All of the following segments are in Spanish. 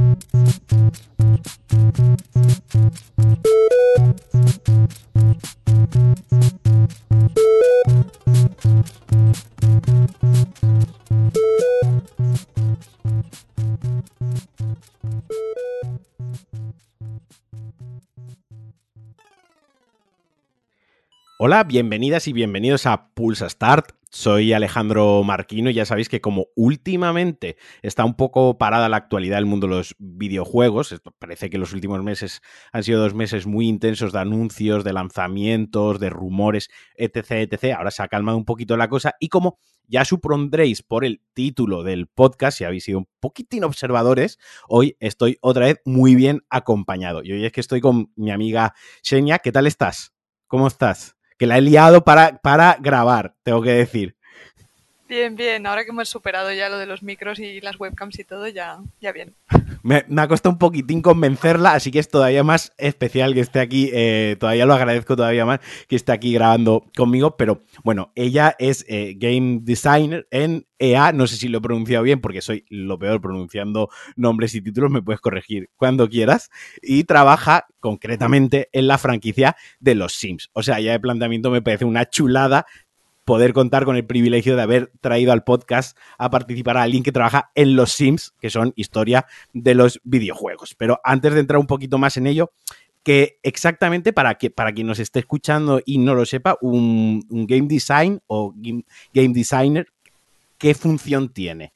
Thank you. Hola, bienvenidas y bienvenidos a Pulsa Start. Soy Alejandro Marquino y ya sabéis que como últimamente está un poco parada la actualidad del mundo de los videojuegos, parece que los últimos meses han sido dos meses muy intensos de anuncios, de lanzamientos, de rumores, etc, etc. Ahora se ha calmado un poquito la cosa y como ya supondréis por el título del podcast, si habéis sido un poquitín observadores, hoy estoy otra vez muy bien acompañado. Y hoy es que estoy con mi amiga Xenia. ¿Qué tal estás? ¿Cómo estás? Que la he liado para, para grabar, tengo que decir. Bien, bien. Ahora que hemos superado ya lo de los micros y las webcams y todo, ya, ya bien. Me, ha costado un poquitín convencerla, así que es todavía más especial que esté aquí. Eh, todavía lo agradezco todavía más que esté aquí grabando conmigo. Pero bueno, ella es eh, game designer en EA. No sé si lo he pronunciado bien porque soy lo peor pronunciando nombres y títulos. Me puedes corregir cuando quieras. Y trabaja concretamente en la franquicia de los Sims. O sea, ya de planteamiento me parece una chulada poder contar con el privilegio de haber traído al podcast a participar a alguien que trabaja en los Sims, que son historia de los videojuegos. Pero antes de entrar un poquito más en ello, que exactamente para, que, para quien nos esté escuchando y no lo sepa, un, game design o game, designer, ¿qué función tiene?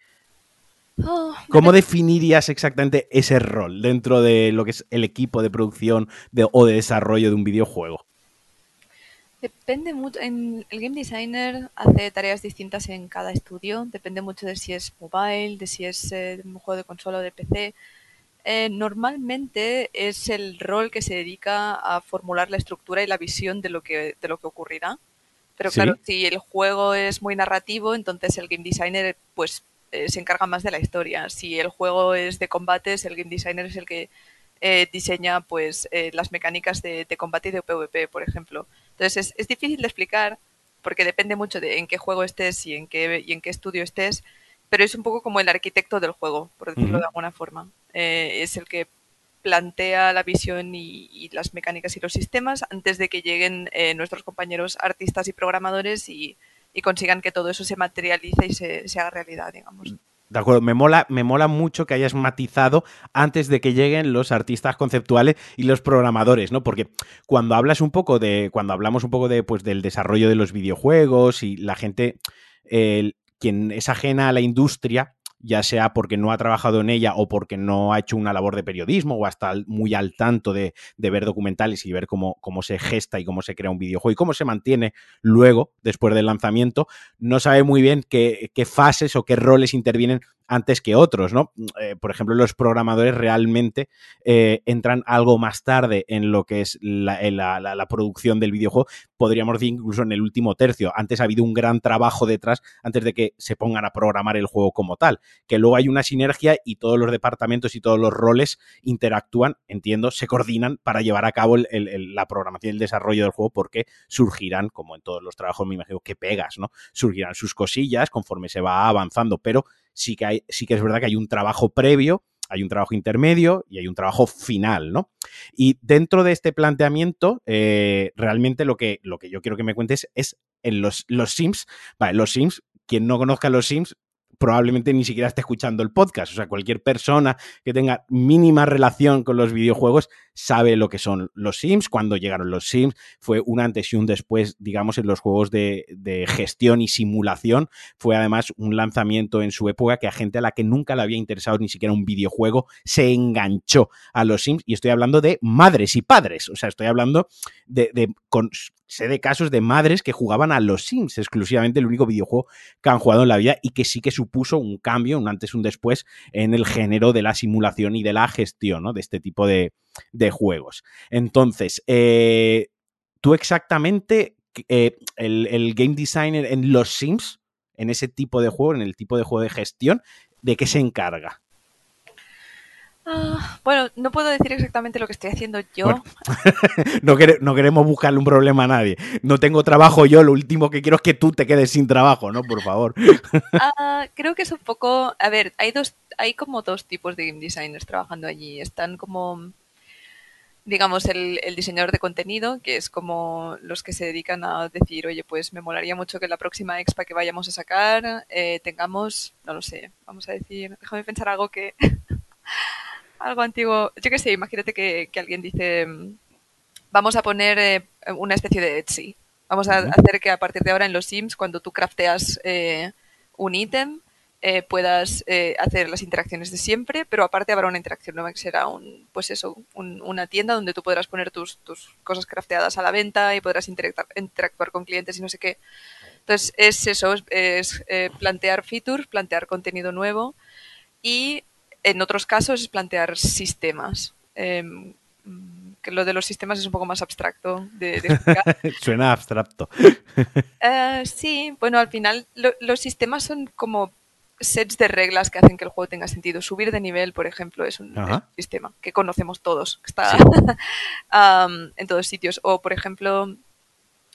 Oh, ¿Cómo definirías exactamente ese rol dentro de lo que es el equipo de producción o de desarrollo de un videojuego? Depende mucho. En el game designer hace tareas distintas en cada estudio. Depende mucho de si es mobile, de si es eh, un juego de consola o de PC. Eh, normalmente es el rol que se dedica a formular la estructura y la visión de lo que, de lo que ocurrirá. Pero claro, si el juego es muy narrativo, entonces el game designer pues eh, se encarga más de la historia. Si el juego es de combates, el game designer es el que diseña pues las mecánicas de, de combate y de PvP, por ejemplo. Entonces es, difícil de explicar porque depende mucho de en qué juego estés y en qué, y en qué estudio estés, pero es un poco como el arquitecto del juego, por decirlo de alguna forma. Eh, es el que plantea la visión y, las mecánicas y los sistemas antes de que lleguen eh, nuestros compañeros artistas y programadores y, consigan que todo eso se materialice y se, se haga realidad, digamos. De acuerdo, me mola, me mola mucho que hayas matizado antes de que lleguen los artistas conceptuales y los programadores, ¿no? Porque cuando hablas un poco de, cuando hablamos un poco de, pues, del desarrollo de los videojuegos y la gente, quien es ajena a la industria, ya sea porque no ha trabajado en ella o porque no ha hecho una labor de periodismo o hasta muy al tanto de, ver documentales y ver cómo, cómo, se gesta y cómo se crea un videojuego y cómo se mantiene luego, después del lanzamiento, no sabe muy bien qué, fases o qué roles intervienen antes que otros, ¿no? Eh, por ejemplo, los programadores realmente eh, entran algo más tarde en lo que es la, la, producción del videojuego, podríamos decir incluso en el último tercio. Antes ha habido un gran trabajo detrás antes de que se pongan a programar el juego como tal, que luego hay una sinergia y todos los departamentos y todos los roles interactúan, entiendo, se coordinan para llevar a cabo la programación y el desarrollo del juego porque surgirán, como en todos los trabajos me imagino que pegas, ¿no? Surgirán sus cosillas conforme se va avanzando, pero sí que, hay, sí que es verdad que hay un trabajo previo, hay un trabajo intermedio y hay un trabajo final, ¿no? Y dentro de este planteamiento, eh, realmente lo que, lo que yo quiero que me cuentes es en los, los Sims, vale, los Sims, quien no conozca los Sims, probablemente ni siquiera esté escuchando el podcast. O sea, cualquier persona que tenga mínima relación con los videojuegos sabe lo que son los Sims. Cuando llegaron los Sims fue un antes y un después, digamos, en los juegos de, gestión y simulación. Fue además un lanzamiento en su época que a gente a la que nunca le había interesado ni siquiera un videojuego se enganchó a los Sims. Y estoy hablando de madres y padres. O sea, estoy hablando de, de con sé de casos de madres que jugaban a los Sims, exclusivamente el único videojuego que han jugado en la vida y que sí que supuso un cambio, un antes un después en el género de la simulación y de la gestión de este tipo de, juegos. Entonces, eh, tú exactamente, eh, el, el game designer en los Sims, en ese tipo de juego, en el tipo de juego de gestión, ¿de qué se encarga? Ah, bueno, no puedo decir exactamente lo que estoy haciendo yo. Bueno, no, quere- no queremos buscarle un problema a nadie. No tengo trabajo yo, lo último que quiero es que tú te quedes sin trabajo, ¿no? Por favor. Ah, creo que es un poco. A ver, hay dos, hay como dos tipos de game designers trabajando allí. Están como, digamos, el, el diseñador de contenido, que es como los que se dedican a decir, oye, pues me molaría mucho que la próxima expa que vayamos a sacar eh, tengamos, no lo sé, vamos a decir, déjame pensar algo que. Algo antiguo. Yo qué sé, imagínate que, que alguien dice, mm, vamos a poner eh, una especie de Etsy. Vamos a hacer que a partir de ahora en los Sims, cuando tú crafteas eh, un ítem, eh, puedas hacer las interacciones de siempre, pero aparte habrá una interacción nueva que será un, pues eso, un- una tienda donde tú podrás poner tus, tus cosas crafteadas a la venta y podrás interactuar, interactuar con clientes y no sé qué. Entonces es eso, es, es, plantear features, plantear contenido nuevo y en otros casos es plantear sistemas. Em, que lo de los sistemas es un poco más abstracto de, de explicar. Suena abstracto. Eh, sí, bueno, al final lo- los sistemas son como sets de reglas que hacen que el juego tenga sentido. Subir de nivel, por ejemplo, es un, es Ajá. un sistema que conocemos todos, que está Sí. en todos sitios. O, por ejemplo,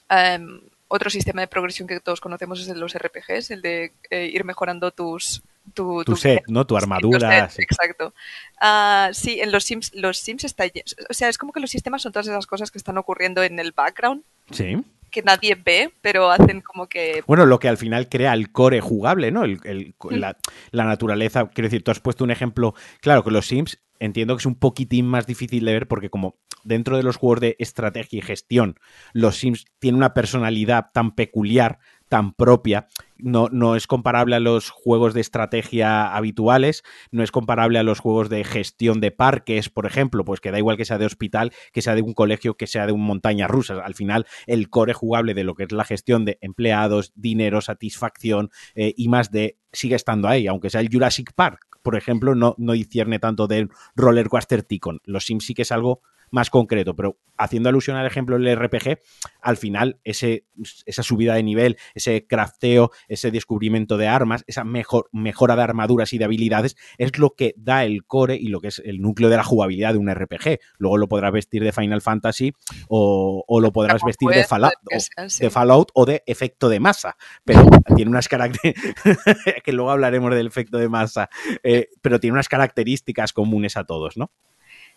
am, otro sistema de progresión que todos conocemos es el de los RPGs, el de eh, ir mejorando tus... Tu, Tu set, ¿no? Tu armadura. Exacto. Ah, sí, en los Sims, los Sims está O sea, es como que los sistemas son todas esas cosas que están ocurriendo en el background Sí. que nadie ve, pero hacen como que Bueno, lo que al final crea el core jugable, ¿no? El- el- Mm. la, la naturaleza. Quiero decir, tú has puesto un ejemplo. Claro, que los Sims entiendo que es un poquitín más difícil de ver porque como dentro de los juegos de estrategia y gestión, los Sims tienen una personalidad tan peculiar, tan propia, no, no es comparable a los juegos de estrategia habituales, no es comparable a los juegos de gestión de parques, por ejemplo, pues que da igual que sea de hospital, que sea de un colegio, que sea de un montaña rusa. Al final, el core jugable de lo que es la gestión de empleados, dinero, satisfacción eh, y más de sigue estando ahí, aunque sea el Jurassic Park, por ejemplo, no, no discierne tanto del roller coaster Ticon. Los Sims sí que es algo más concreto, pero haciendo alusión al ejemplo del RPG, al final ese, esa subida de nivel, ese crafteo, ese descubrimiento de armas, esa mejor, mejora de armaduras y de habilidades, es lo que da el core y lo que es el núcleo de la jugabilidad de un RPG. Luego lo podrás vestir de Final Fantasy o, o lo podrás como vestir de puede Fallout, que o- sea, sí. de Fallout o de efecto de masa, pero tiene unas características, que luego hablaremos del efecto de masa, eh, pero tiene unas características comunes a todos, ¿no?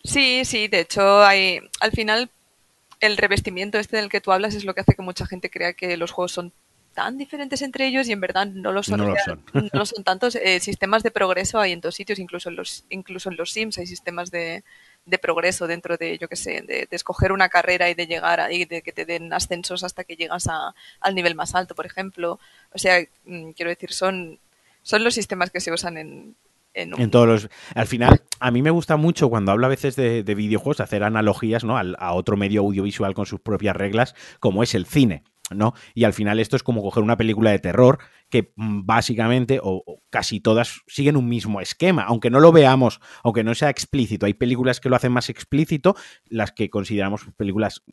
Sí, sí, de hecho hay al final el revestimiento este del que tú hablas es lo que hace que mucha gente crea que los juegos son tan diferentes entre ellos y en verdad no lo son. No lo son. no lo son tantos. Eh, sistemas de progreso hay en todos sitios, incluso en los, incluso en los Sims hay sistemas de, de progreso dentro de, yo qué sé, de, de escoger una carrera y de llegar a, y de que te den ascensos hasta que llegas a- al nivel más alto, por ejemplo. O sea, mm, quiero decir, son, son los sistemas que se usan en, un En todos los. Al final, a mí me gusta mucho cuando hablo a veces de, de videojuegos hacer analogías, ¿no? A otro medio audiovisual con sus propias reglas, como es el cine. ¿no? Y al final esto es como coger una película de terror que mm, básicamente o, o casi todas siguen un mismo esquema, aunque no lo veamos, aunque no sea explícito. Hay películas que lo hacen más explícito, las que consideramos películas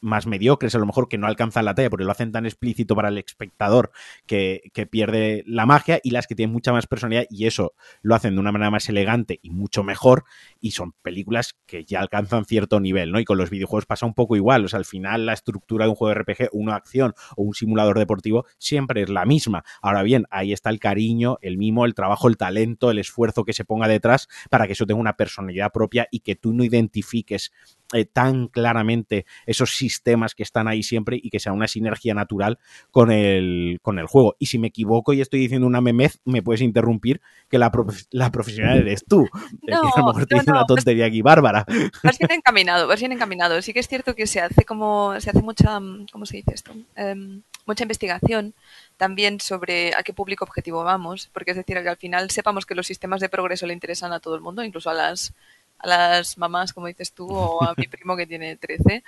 más mediocres, a lo mejor que no alcanzan la talla porque lo hacen tan explícito para el espectador que, que, pierde la magia y las que tienen mucha más personalidad y eso lo hacen de una manera más elegante y mucho mejor y son películas que ya alcanzan cierto nivel, ¿no? Y con los videojuegos pasa un poco igual, o sea, al final la estructura de un juego de RPG, una acción o un simulador deportivo siempre es la misma. Ahora bien, ahí está el cariño, el mimo, el trabajo, el talento, el esfuerzo que se ponga detrás para que eso tenga una personalidad propia y que tú no identifiques eh, tan claramente esos sistemas que están ahí siempre y que sea una sinergia natural con el, con el juego. Y si me equivoco y estoy diciendo una memez, me puedes interrumpir que la, prof la profesional eres tú. No, a lo mejor te no, dice no, una tontería aquí bárbara. Vas bien encaminado, vas bien encaminado. Sí que es cierto que se hace como, se hace mucha, ¿cómo se dice esto? Um, mucha investigación también sobre a qué público objetivo vamos, porque es decir, que al final sepamos que los sistemas de progreso le interesan a todo el mundo, incluso a las a las mamás, como dices tú, o a mi primo que tiene 13.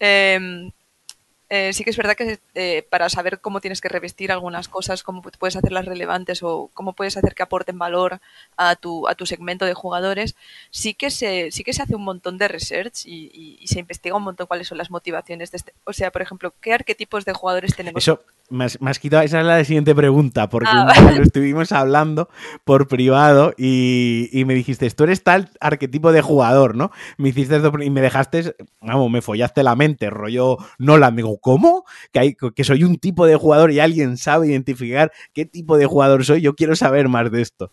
Eh, eh, sí que es verdad que eh, para saber cómo tienes que revestir algunas cosas, cómo puedes hacerlas relevantes o cómo puedes hacer que aporten valor a tu, a tu segmento de jugadores, sí que se, sí que se hace un montón de research y, y, y se investiga un montón cuáles son las motivaciones de este. O sea, por ejemplo, qué arquetipos de jugadores tenemos. Eso, me has, quitado, esa es la siguiente pregunta, porque Ah, lo estuvimos hablando por privado y, y me dijiste, tú eres tal arquetipo de jugador, ¿no? Me hiciste y me dejaste, vamos, me follaste la mente, rollo Nolan. Digo, ¿cómo? Que, hay, que soy un tipo de jugador y alguien sabe identificar qué tipo de jugador soy. Yo quiero saber más de esto.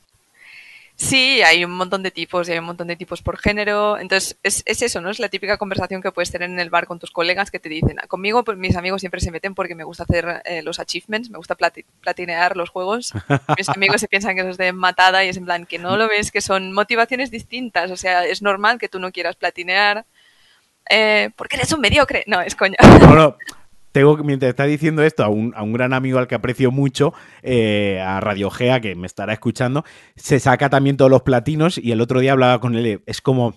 Sí, hay un montón de tipos y hay un montón de tipos por género. Entonces, es, es, eso, ¿no? Es la típica conversación que puedes tener en el bar con tus colegas que te dicen, conmigo pues, mis amigos siempre se meten porque me gusta hacer eh, los achievements, me gusta plati platinear los juegos. mis amigos se piensan que los de matada y es en plan que no lo ves, que son motivaciones distintas. O sea, es normal que tú no quieras platinear eh, porque eres un mediocre. No, es coña. No, no tengo, mientras está diciendo esto, a un, a un, gran amigo al que aprecio mucho, eh, a Radio Gea, que me estará escuchando, se saca también todos los platinos y el otro día hablaba con él, es como,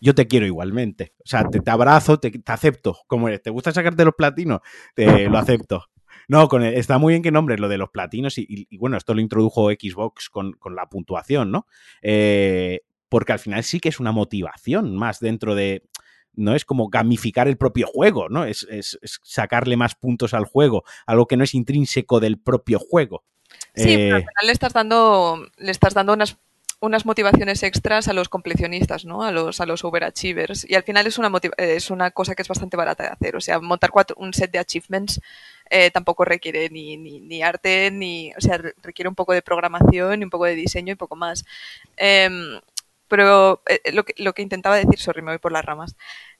yo te quiero igualmente, o sea, te, abrazo, te, acepto, como eres, ¿te gusta sacarte los platinos? Te, lo acepto. No, está muy bien que nombres lo de los platinos y, bueno, esto lo introdujo Xbox con, con la puntuación, ¿no? Eh, porque al final sí que es una motivación más dentro de, no es como gamificar el propio juego, ¿no? Es, es, es, sacarle más puntos al juego, algo que no es intrínseco del propio juego. Sí, eh... pero al final le estás dando, le estás dando unas, unas motivaciones extras a los completionistas, ¿no? A los, a los overachievers. Y al final es una, es una cosa que es bastante barata de hacer. O sea, montar cuatro, un set de achievements eh, tampoco requiere ni, ni, ni, arte, ni. O sea, requiere un poco de programación y un poco de diseño y poco más. Eh, pero eh, lo, que, lo que intentaba decir, sorry, me voy por las ramas,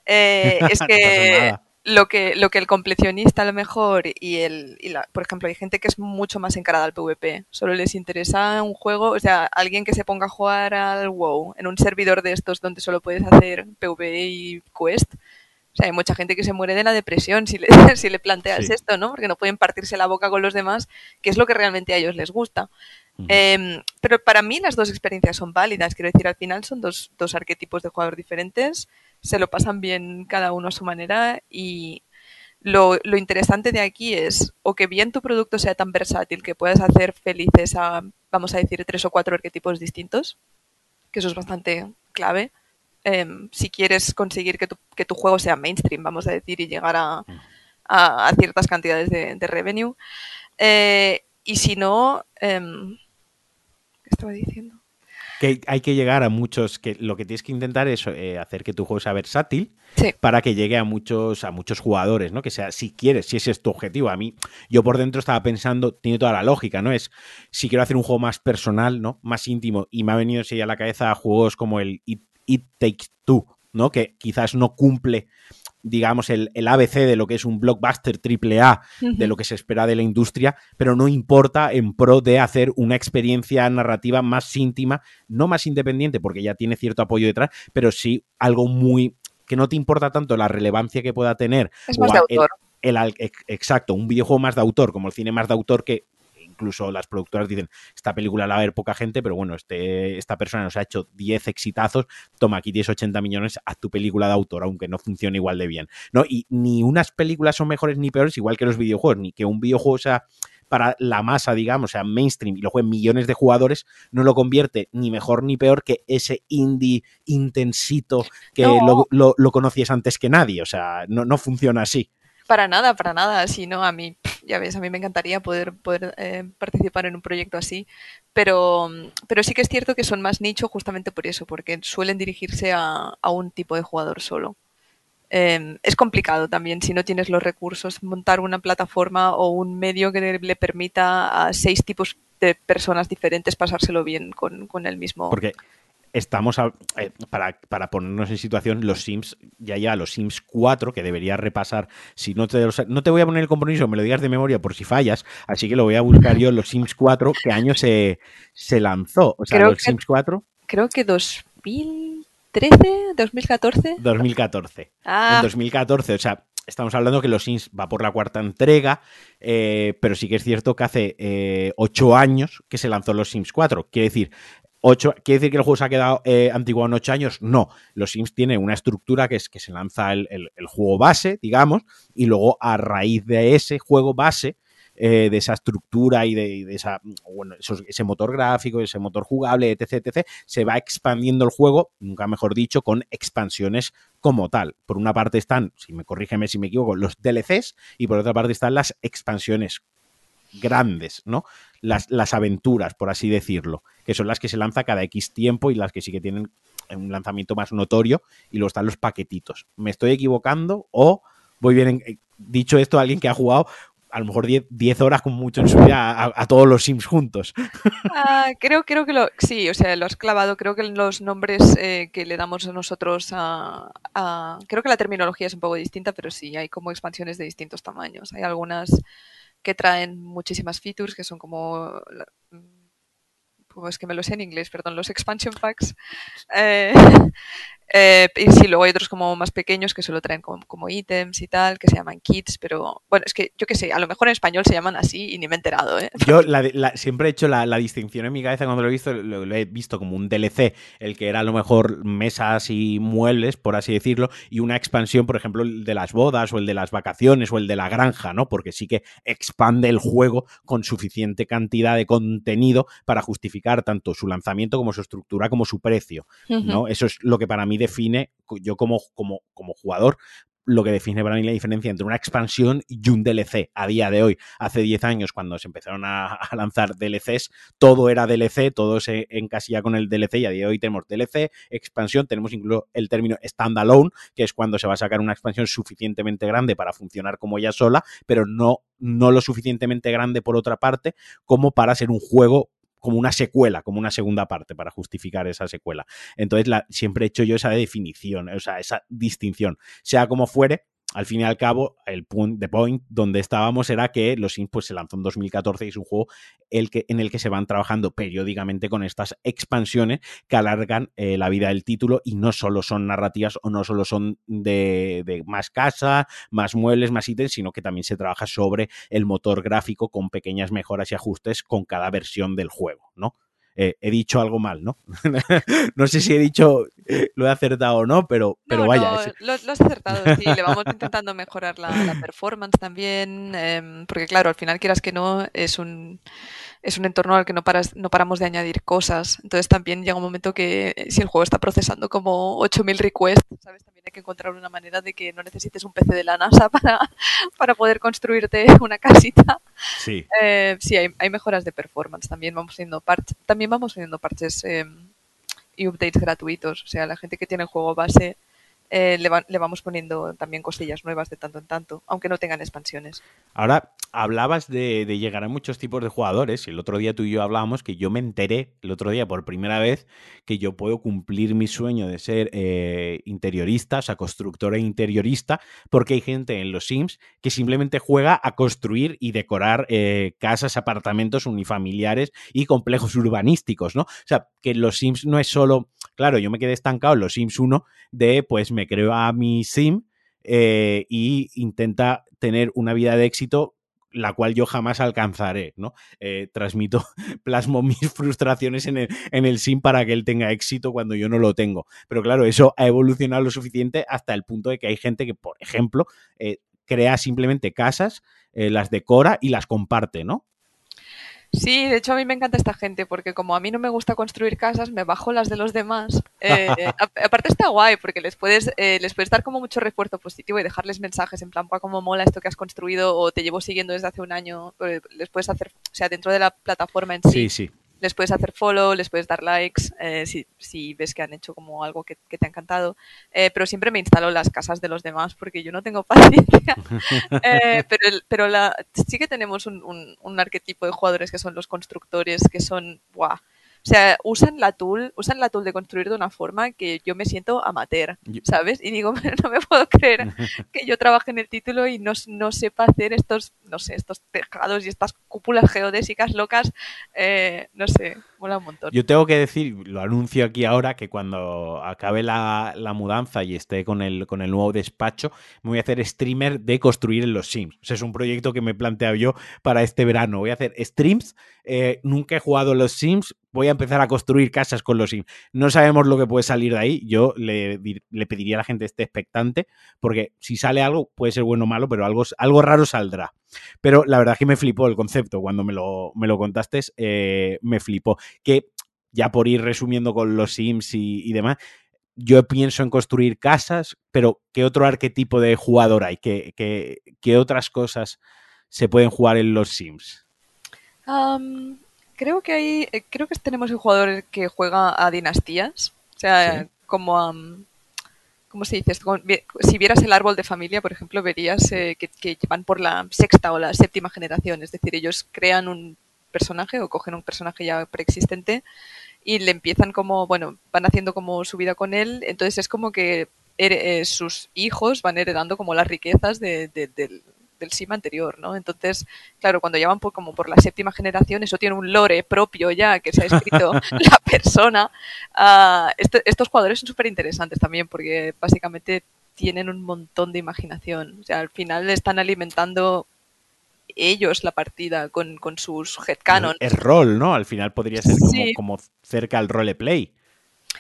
eh, es que no lo que lo que el completionista a lo mejor y el y la, por ejemplo hay gente que es mucho más encarada al PvP solo les interesa un juego o sea alguien que se ponga a jugar al WoW en un servidor de estos donde solo puedes hacer PvE y quest o sea hay mucha gente que se muere de la depresión si le, si le planteas sí. esto no porque no pueden partirse la boca con los demás que es lo que realmente a ellos les gusta Uh -huh. eh, pero para mí las dos experiencias son válidas. Quiero decir, al final son dos, dos, arquetipos de jugador diferentes, se lo pasan bien cada uno a su manera y lo, lo, interesante de aquí es o que bien tu producto sea tan versátil que puedas hacer felices a, vamos a decir, tres o cuatro arquetipos distintos, que eso es bastante clave. Eh, si quieres conseguir que tu, que tu, juego sea mainstream, vamos a decir, y llegar a, a, a ciertas cantidades de, de revenue. Eh, y si no, eh, ¿Qué estaba diciendo? Que hay que llegar a muchos, que lo que tienes que intentar es eh, hacer que tu juego sea versátil sí. para que llegue a muchos, a muchos jugadores, ¿no? Que sea, si quieres, si ese es tu objetivo. A mí, yo por dentro estaba pensando, tiene toda la lógica, ¿no? Es, si quiero hacer un juego más personal, ¿no? Más íntimo, y me ha venido así a la cabeza juegos como el It, It Takes Two, ¿no? Que quizás no cumple digamos, el, el, ABC de lo que es un blockbuster triple A, uh -huh. de lo que se espera de la industria, pero no importa en pro de hacer una experiencia narrativa más íntima, no más independiente, porque ya tiene cierto apoyo detrás, pero sí algo muy que no te importa tanto la relevancia que pueda tener. Es más de autor. El, el, exacto, un videojuego más de autor, como el cine más de autor que incluso las productoras dicen, esta película la va a ver poca gente, pero bueno, este, esta persona nos ha hecho 10 exitazos, toma, aquí tienes 80 millones, haz tu película de autor, aunque no funcione igual de bien. ¿no? Y ni unas películas son mejores ni peores, igual que los videojuegos, ni que un videojuego sea para la masa, digamos, o sea, mainstream y lo jueguen millones de jugadores, no lo convierte ni mejor ni peor que ese indie intensito que no. lo, lo, lo conocías antes que nadie. O sea, no, no funciona así. Para nada, para nada. Si no, a mí, ya ves, a mí me encantaría poder, poder eh, participar en un proyecto así, pero, pero sí que es cierto que son más nicho justamente por eso, porque suelen dirigirse a, a un tipo de jugador solo. Eh, es complicado también si no tienes los recursos montar una plataforma o un medio que le permita a seis tipos de personas diferentes pasárselo bien con, con el mismo. Porque estamos a, eh, para, para, ponernos en situación, los Sims, ya ya los Sims 4, que debería repasar, si no te, no te voy a poner el compromiso, me lo digas de memoria por si fallas, así que lo voy a buscar yo, los Sims 4, ¿qué año se, se lanzó? O sea, creo los que, Sims 4. Creo que 2013, 2014. 2014. Ah. En 2014, o sea, estamos hablando que los Sims va por la cuarta entrega, eh, pero sí que es cierto que hace eh, ocho años que se lanzó los Sims 4. Quiere decir, Ocho, ¿Quiere decir que el juego se ha quedado eh, antiguo en ocho años? No. Los Sims tiene una estructura que es que se lanza el, el, juego base, digamos, y luego a raíz de ese juego base, eh, de esa estructura y de, de esa, bueno, ese motor gráfico, ese motor jugable, etc, etc, se va expandiendo el juego, nunca mejor dicho, con expansiones como tal. Por una parte están, si me corrígeme si me equivoco, los DLCs y por otra parte están las expansiones grandes, ¿no? Las, las aventuras, por así decirlo, que son las que se lanza cada X tiempo y las que sí que tienen un lanzamiento más notorio y luego están los paquetitos. ¿Me estoy equivocando o voy bien? Eh, dicho esto, alguien que ha jugado a lo mejor 10 horas con mucho en su vida a, todos los Sims juntos. Ah, creo, creo que lo, sí, o sea, lo has clavado. Creo que los nombres eh, que le damos nosotros a, Creo que la terminología es un poco distinta, pero sí, hay como expansiones de distintos tamaños. Hay algunas que traen muchísimas features, que son como... Pues es que me lo sé en inglés, perdón, los expansion packs. Eh, eh, y sí, luego hay otros como más pequeños que solo traen como, ítems y tal, que se llaman kits, pero bueno, es que yo qué sé, a lo mejor en español se llaman así y ni me he enterado. ¿eh? Yo siempre he hecho la, distinción en mi cabeza cuando lo he visto, lo, he visto como un DLC, el que era a lo mejor mesas y muebles, por así decirlo, y una expansión, por ejemplo, el de las bodas o el de las vacaciones o el de la granja, ¿no? Porque sí que expande el juego con suficiente cantidad de contenido para justificar tanto su lanzamiento como su estructura como su precio, ¿no? Eso es lo que para mí define, yo como, como, jugador, lo que define para mí la diferencia entre una expansión y un DLC a día de hoy. Hace 10 años, cuando se empezaron a, lanzar DLCs, todo era DLC, todo se encasilla con el DLC y a día de hoy tenemos DLC, expansión, tenemos incluso el término standalone, que es cuando se va a sacar una expansión suficientemente grande para funcionar como ella sola, pero no, no lo suficientemente grande por otra parte como para ser un juego como una secuela, como una segunda parte para justificar esa secuela. Entonces, la, siempre he hecho yo esa definición, o sea, esa distinción. Sea como fuere, al fin y al cabo, el point, the point donde estábamos era que Los Sims pues, se lanzó en 2014 y es un juego el que, en el que se van trabajando periódicamente con estas expansiones que alargan eh, la vida del título y no solo son narrativas o no solo son de, de, más casa, más muebles, más ítems, sino que también se trabaja sobre el motor gráfico con pequeñas mejoras y ajustes con cada versión del juego, ¿no? Eh, he dicho algo mal, ¿no? no sé si he dicho, lo he acertado o no, pero, pero vaya. lo, has acertado, sí, le vamos intentando mejorar la, performance también, em, porque claro, al final quieras que no, es un es un entorno al que no, paras, no paramos de añadir cosas. Entonces también llega un momento que eh, si el juego está procesando como 8.000 requests, ¿sabes? También hay que encontrar una manera de que no necesites un PC de la NASA para, para poder construirte una casita. Sí. Eh, sí, hay, hay, mejoras de performance. También vamos haciendo parches, también vamos haciendo parches em, y updates gratuitos. O sea, la gente que tiene el juego base eh, le, vamos poniendo también cosillas nuevas de tanto en tanto, aunque no tengan expansiones. Ahora, hablabas de, llegar a muchos tipos de jugadores, el otro día tú y yo hablábamos que yo me enteré, el otro día por primera vez, que yo puedo cumplir mi sueño de ser eh, interiorista, o sea, constructora interiorista, porque hay gente en los Sims que simplemente juega a construir y decorar eh, casas, apartamentos unifamiliares y complejos urbanísticos, ¿no? O sea, que los Sims no es solo, claro, yo me quedé estancado en los Sims 1 de, pues, me creo a mi sim eh, y intenta tener una vida de éxito la cual yo jamás alcanzaré, ¿no? Eh, transmito, plasmo mis frustraciones en el, en el, sim para que él tenga éxito cuando yo no lo tengo. Pero claro, eso ha evolucionado lo suficiente hasta el punto de que hay gente que, por ejemplo, eh, crea simplemente casas, las decora y las comparte, ¿no? Sí, de hecho a mí me encanta esta gente porque como a mí no me gusta construir casas, me bajo las de los demás. Eh, aparte está guay porque les puedes, eh, les puedes dar como mucho refuerzo positivo y dejarles mensajes en plan, cómo mola esto que has construido o te llevo siguiendo desde hace un año. Eh, les puedes hacer, o sea, dentro de la plataforma en sí. Sí, sí les puedes hacer follow, les puedes dar likes, eh, si, si, ves que han hecho como algo que, te ha encantado. Eh, pero siempre me instalo las casas de los demás porque yo no tengo paciencia. Eh, pero pero la, sí que tenemos un, arquetipo de jugadores que son los constructores, que son, ¡buah! O sea, usan la tool, usan la tool de construir de una forma que yo me siento amateur, ¿sabes? Y digo, no me puedo creer que yo trabaje en el título y no, no sepa hacer estos, no sé, estos tejados y estas cúpulas geodésicas locas, eh, no sé, mola un montón. Yo tengo que decir, lo anuncio aquí ahora, que cuando acabe la, mudanza y esté con el, con el nuevo despacho, me voy a hacer streamer de construir en los Sims. O sea, es un proyecto que me he planteado yo para este verano. Voy a hacer streams, eh, nunca he jugado los Sims, voy a empezar a construir casas con los Sims. No sabemos lo que puede salir de ahí. Yo le, pediría a la gente esté expectante, porque si sale algo, puede ser bueno o malo, pero algo, algo raro saldrá. Pero la verdad es que me flipó el concepto. Cuando me lo, me lo contaste, eh, me flipó. Que ya por ir resumiendo con los Sims y, demás, yo pienso en construir casas, pero ¿qué otro arquetipo de jugador hay? ¿Qué, qué, qué otras cosas se pueden jugar en los Sims? Creo que hay, eh, creo que tenemos un jugador que juega a dinastías, o sea, Sí. como a, ¿cómo se dice si vieras el árbol de familia, por ejemplo, verías eh, que, que van por la sexta o la séptima generación, es decir, ellos crean un personaje o cogen un personaje ya preexistente y le empiezan como, bueno, van haciendo como su vida con él, entonces es como que eh, sus hijos van heredando como las riquezas de- de- del, del sim anterior, ¿no? Entonces, claro, cuando ya van por, como por la séptima generación, eso tiene un lore propio ya que se ha escrito la persona. Este- estos jugadores son súper interesantes también porque básicamente tienen un montón de imaginación. O sea, al final están alimentando ellos la partida con, con sus headcanons. El rol, ¿no? Al final podría ser como, Sí. como cerca al roleplay.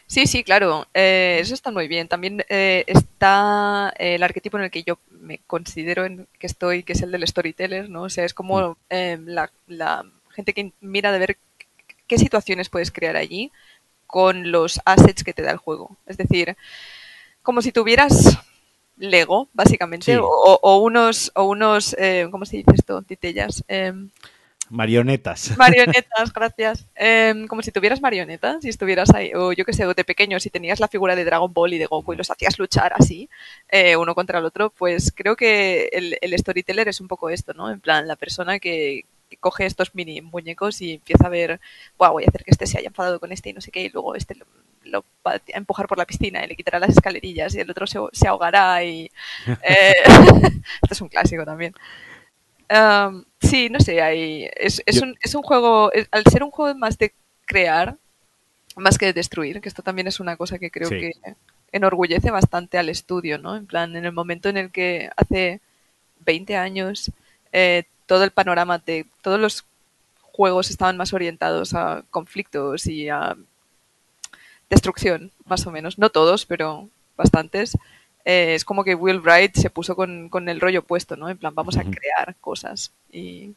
Sí, sí, claro, eh, eso está muy bien. También eh, está eh, el arquetipo en el que yo me considero en que estoy, que es el del storyteller, ¿no? O sea, es como eh, la, la gente que mira de ver qué situaciones puedes crear allí con los assets que te da el juego. Es decir, como si tuvieras Lego, básicamente, Sí. o, o unos, o unos eh, ¿cómo se dice esto? Titellas. Marionetas. Marionetas, gracias. Em, como si tuvieras marionetas y estuvieras ahí, o yo que sé, de pequeño, si tenías la figura de Dragon Ball y de Goku y los hacías luchar así, eh, uno contra el otro, pues creo que el, el storyteller es un poco esto, ¿no? En plan, la persona que, coge estos mini muñecos y empieza a ver, wow, voy a hacer que este se haya enfadado con este y no sé qué, y luego este lo, lo va a empujar por la piscina y le quitará las escalerillas y el otro se, se ahogará y... eh, esto es un clásico también. Um, sí, no sé, hay, es, es, un, es un juego, es- al ser un juego más de crear, más que de destruir, que esto también es una cosa que creo Sí. que enorgullece bastante al estudio, ¿no? En plan, en el momento en el que hace 20 años eh, todo el panorama de todos los juegos estaban más orientados a conflictos y a destrucción, más o menos. No todos, pero bastantes. Eh, es como que Will Wright se puso con, con el rollo puesto, ¿no? En plan, vamos a crear cosas. Y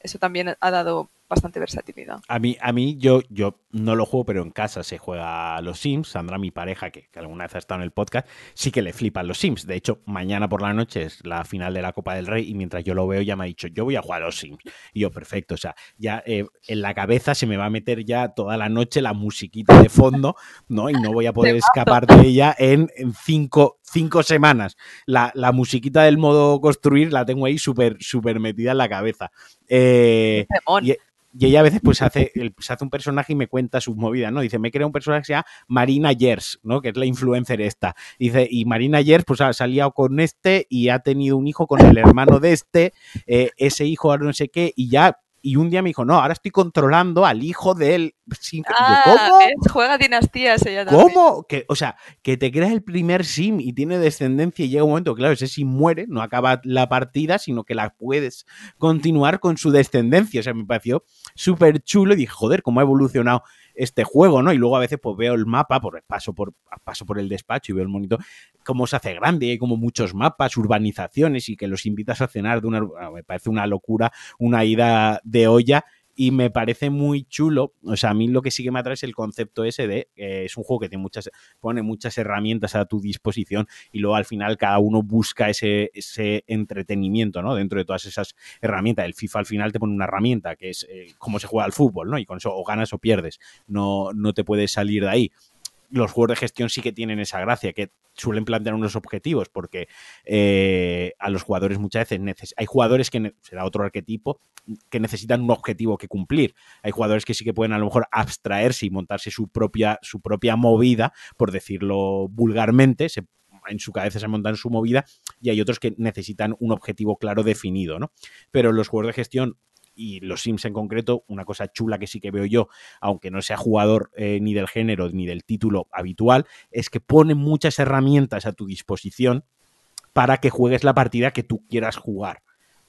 eso también ha dado bastante versatilidad. A mí, a mí yo, yo no lo juego, pero en casa se juega a los Sims. Sandra, mi pareja, que, que alguna vez ha estado en el podcast, sí que le flipan los Sims. De hecho, mañana por la noche es la final de la Copa del Rey y mientras yo lo veo ya me ha dicho, yo voy a jugar a los Sims. Y yo, perfecto. O sea, ya eh, en la cabeza se me va a meter ya toda la noche la musiquita de fondo, ¿no? Y no voy a poder escapar de ella en, en cinco, cinco semanas. La, la musiquita del modo construir la tengo ahí súper, súper metida en la cabeza. Eh, y, y ella a veces pues hace, el- se hace un personaje y me cuenta sus movidas, ¿no? Dice, me crea un personaje que se llama Marina Yers, ¿no? Que es la influencer esta. Dice, y Marina Yers pues ha salido con este y ha tenido un hijo con el hermano de este, eh, ese hijo ahora no sé qué, y ya, y un día me dijo, no, ahora estoy controlando al hijo de él. Sin- y yo, Ah, ¿Cómo? Juega dinastías ella también. ¿Cómo? Que, o sea, que te creas el primer sim y tiene descendencia y llega un momento, claro, ese sim muere, no acaba la partida, sino que la puedes continuar con su descendencia. O sea, me pareció súper chulo y dije, joder, cómo ha evolucionado este juego, ¿no? Y luego a veces pues veo el mapa, por, paso, por, paso por el despacho y veo el monitor, cómo se hace grande, hay como muchos mapas, urbanizaciones y que los invitas a cenar de una... ah, Me parece una locura, una ida de olla y me parece muy chulo. O sea, a mí lo que sí que me atrae es el concepto ese de eh, es un juego que tiene muchas, pone muchas herramientas a tu disposición y luego al final cada uno busca ese, ese entretenimiento, ¿no? Dentro de todas esas herramientas. El FIFA al final te pone una herramienta que es eh, cómo se juega al fútbol, ¿no? Y con eso o ganas o pierdes. No, no te puedes salir de ahí. Los juegos de gestión sí que tienen esa gracia, que suelen plantear unos objetivos, porque eh, a los jugadores muchas veces hay jugadores que será otro arquetipo que necesitan un objetivo que cumplir. Hay jugadores que sí que pueden a lo mejor abstraerse y montarse su propia, su propia movida, por decirlo vulgarmente, en su cabeza se montan su movida, y hay otros que necesitan un objetivo claro definido, ¿no? Pero los juegos de gestión y los Sims en concreto, una cosa chula que sí que veo yo, aunque no sea jugador eh, ni del género ni del título habitual, es que ponen muchas herramientas a tu disposición para que juegues la partida que tú quieras jugar.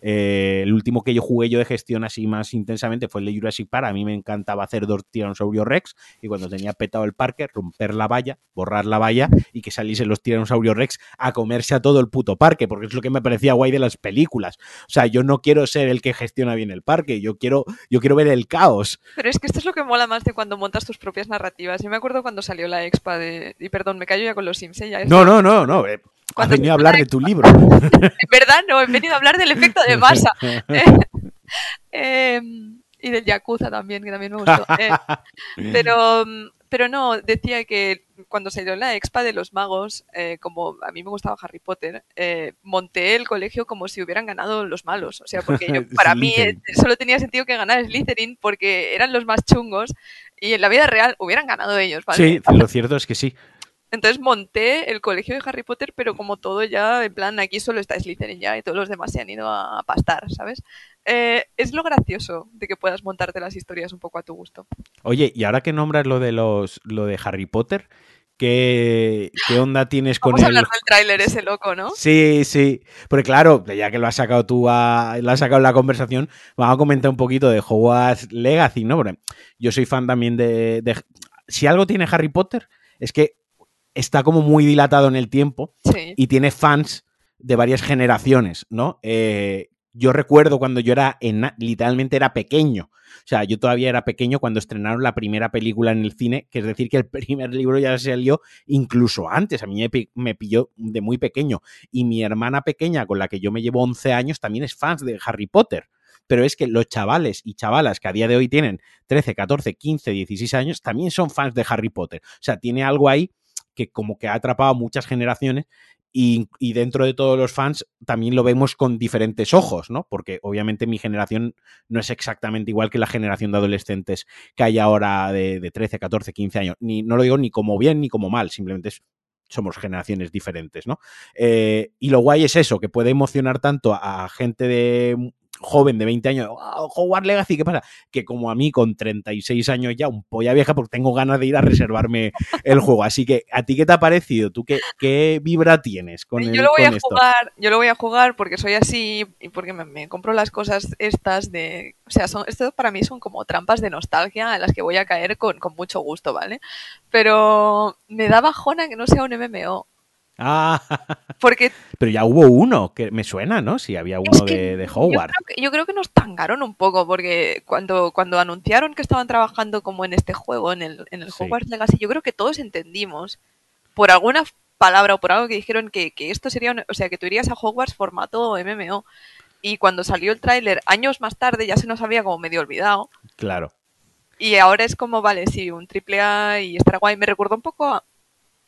Eh, el último que yo jugué yo de gestión así más intensamente fue el de Jurassic Park. A mí me encantaba hacer dos Tyrannosaurus Rex y cuando tenía petado el parque, romper la valla, borrar la valla y que saliesen los Tyrannosaurus Rex a comerse a todo el puto parque, porque es lo que me parecía guay de las películas. O sea, yo no quiero ser el que gestiona bien el parque, yo quiero, yo quiero ver el caos. Pero es que esto es lo que mola más de cuando montas tus propias narrativas. Yo me acuerdo cuando salió la expa de... Y perdón, me callo ya con los Sims, ¿eh? Ya No, no, no, no. Eh, has Cuando venido a hablar de tu libro. En verdad no, he venido a hablar del efecto de masa. Eh, Y del Yakuza también, que también me gustó. Eh, pero, pero no, decía que cuando salió la expa de los magos, eh, como a mí me gustaba Harry Potter, eh, monté el colegio como si hubieran ganado los malos. O sea, porque yo, para mí eh, solo tenía sentido que ganar Slytherin porque eran los más chungos y en la vida real hubieran ganado ellos. ¿vale? Sí, lo cierto es que sí. Entonces monté el colegio de Harry Potter, pero como todo ya, en plan, aquí solo está Slytherin ya y todos los demás se han ido a pastar, ¿sabes? Eh, es lo gracioso de que puedas montarte las historias un poco a tu gusto. Oye, y ahora que nombras lo de los lo de Harry Potter, ¿Qué, ¿Qué, onda tienes con a hablar del tráiler ese loco, ¿no? Sí, sí. Porque claro, ya que lo has sacado tú, a, lo has sacado en la conversación, vamos a comentar un poquito de Hogwarts Legacy, ¿no? Porque yo soy fan también de, de, Si algo tiene Harry Potter, es que está como muy dilatado en el tiempo sí. y tiene fans de varias generaciones, ¿no? Eh, yo recuerdo cuando yo era, en, literalmente era pequeño. O sea, yo todavía era pequeño cuando estrenaron la primera película en el cine, que es decir, que el primer libro ya salió incluso antes. A mí me pilló de muy pequeño. Y mi hermana pequeña, con la que yo me llevo 11 años, también es fan de Harry Potter. Pero es que los chavales y chavalas que a día de hoy tienen 13, 14, 15, 16 años, también son fans de Harry Potter. O sea, tiene algo ahí que como que ha atrapado a muchas generaciones y, dentro de todos los fans también lo vemos con diferentes ojos, ¿no? Porque obviamente mi generación no es exactamente igual que la generación de adolescentes que hay ahora de, de 13, 14, 15 años. Ni, no lo digo ni como bien ni como mal, simplemente somos generaciones diferentes, ¿no? Eh, y lo guay es eso, que puede emocionar tanto a gente de joven de 20 años, wow, Hogwarts Legacy, ¿qué pasa? Que como a mí con 36 años ya, un polla vieja, porque tengo ganas de ir a reservarme el juego. Así que, ¿a ti qué te ha parecido? ¿Tú qué, qué vibra tienes con, yo el, lo voy a esto? jugar, Yo lo voy a jugar porque soy así y porque me, me, compro las cosas estas de... O sea, son, esto para mí son como trampas de nostalgia en las que voy a caer con, con mucho gusto, ¿vale? Pero me da bajona que no sea un MMO. Ah, porque pero ya hubo uno que me suena, ¿no? Si había uno de, de Hogwarts. Yo creo, que, yo creo, que, nos tangaron un poco porque cuando, cuando anunciaron que estaban trabajando como en este juego, en el, en el Sí. Hogwarts Legacy, yo creo que todos entendimos por alguna palabra o por algo que dijeron que, que esto sería, un- o sea, que tú irías a Hogwarts formato MMO. Y cuando salió el tráiler años más tarde ya se nos había como medio olvidado. Claro. Y ahora es como, vale, sí, un triple A y estará guay. Me recordó un poco, a-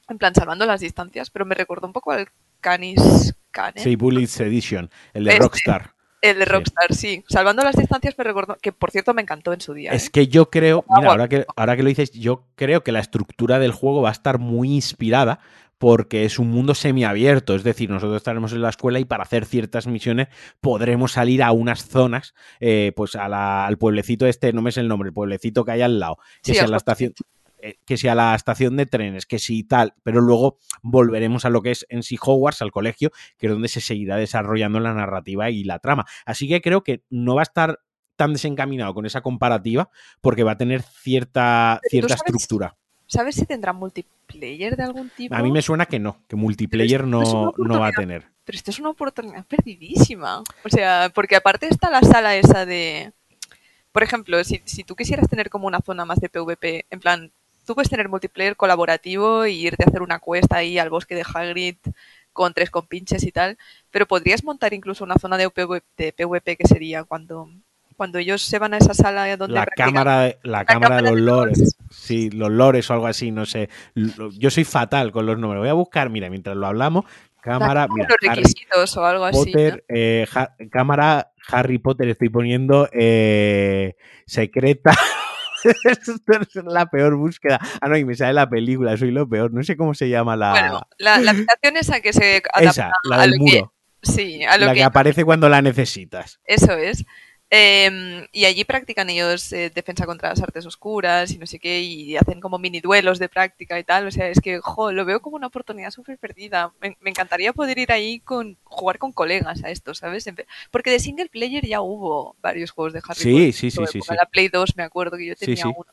en plan, salvando las distancias, pero me recordó un poco al Canis Cane. Sí, Bullets Edition, el de Este. Rockstar. El de. Rockstar, sí. Salvando las distancias me recordó, que por cierto me encantó en su día. Es ¿eh? que yo creo, Ah, mira, bueno. ahora que, ahora que lo dices, yo creo que la estructura del juego va a estar muy inspirada porque es un mundo semiabierto, es decir, nosotros estaremos en la escuela y para hacer ciertas misiones podremos salir a unas zonas, eh, pues a la- al pueblecito este, no me sé el nombre, el pueblecito que hay al lado, que Sí, al la estación, eh, que sea la estación de trenes, que sí tal, pero luego volveremos a lo que es en sí Hogwarts, al colegio, que es donde se seguirá desarrollando la narrativa y la trama. Así que creo que no va a estar tan desencaminado con esa comparativa porque va a tener cierta, cierta estructura. ¿Sabes si tendrá multiplayer de algún tipo? A mí me suena que no, que multiplayer no, no va a tener. Pero esto es una oportunidad perdidísima. O sea, porque aparte está la sala esa de... Por ejemplo, si, si tú quisieras tener como una zona más de PvP, en plan, tú puedes tener multiplayer colaborativo y irte a hacer una cuesta ahí al bosque de Hagrid con tres compinches y tal, pero podrías montar incluso una zona de PvP, de PvP que sería cuando, cuando ellos se van a esa sala donde La cámara, la cámara de los lores. lores. Sí, los lores o algo así, no sé. Yo soy fatal con los números. Voy a buscar, mira, mientras lo hablamos, cámara, mira, los Harry requisitos o algo así. ¿no? Potter, eh, cámara Harry Potter, estoy poniendo eh, secreta. Esto es la peor búsqueda. Ah, no, y me sale la película, soy lo peor. No sé cómo se llama la. Bueno, la, la habitación esa que se esa, adapta la a del lo que- muro. sí, a lo La que, que aparece cuando la necesitas. eso es. Eh, y allí practican ellos eh, defensa contra las artes oscuras y no sé qué, y hacen como mini duelos de práctica y tal. O sea, es que, jo, lo veo como una oportunidad súper perdida. Me, me encantaría poder ir ahí con jugar con colegas a esto, ¿sabes? Porque de single player ya hubo varios juegos de Harry Sí, Potter. sí, sí, sí, sí. La Play 2 me acuerdo que yo Sí, tenía sí. uno.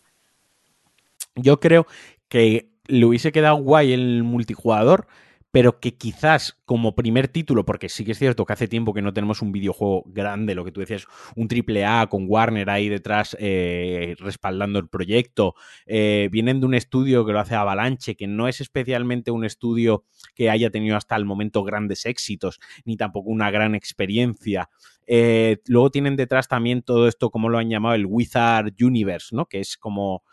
Yo creo que le hubiese quedado guay el multijugador, pero que quizás como primer título, porque sí que es cierto que hace tiempo que no tenemos un videojuego grande, lo que tú decías, un triple A con Warner ahí detrás eh, respaldando el proyecto, eh, vienen de un estudio que lo hace Avalanche, que no es especialmente un estudio que haya tenido hasta el momento grandes éxitos, ni tampoco una gran experiencia. Eh, luego tienen detrás también todo esto, como lo han llamado, el Wizard Universe, ¿no? Que es como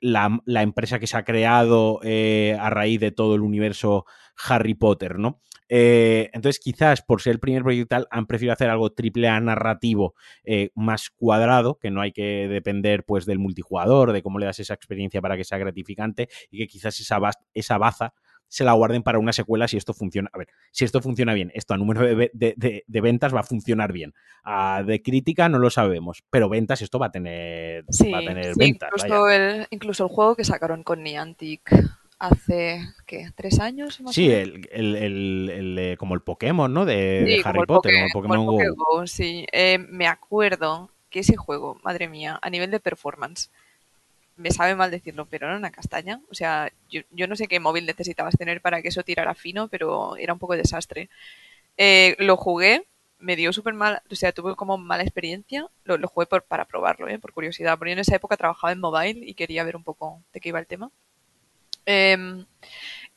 la, empresa que se ha creado eh, a raíz de todo el universo Harry Potter, ¿no? Eh, entonces, quizás por ser el primer proyecto tal, han preferido hacer algo triple A narrativo eh, más cuadrado, que no hay que depender pues del multijugador, de cómo le das esa experiencia para que sea gratificante y que quizás esa, esa baza se la guarden para una secuela si esto funciona. A ver, si esto funciona bien, esto a número de, ventas va a funcionar bien. de crítica no lo sabemos, pero ventas esto va a tener, va a tener ventas. Incluso el, incluso el juego que sacaron con Niantic hace, ¿qué? ¿Tres años? sí, el, el, como el Pokémon, ¿no? De, Harry Potter, como el Pokémon Go. Sí, eh, me acuerdo que ese juego, madre mía, a nivel de performance, me sabe mal decirlo, pero era una castaña. O sea, yo, no sé qué móvil necesitabas tener para que eso tirara fino, pero era un poco de desastre. Eh, lo jugué, me dio súper mal, o sea, tuve como mala experiencia. Lo, jugué por, para probarlo, ¿eh? por curiosidad, porque yo en esa época trabajaba en mobile y quería ver un poco de qué iba el tema. Em,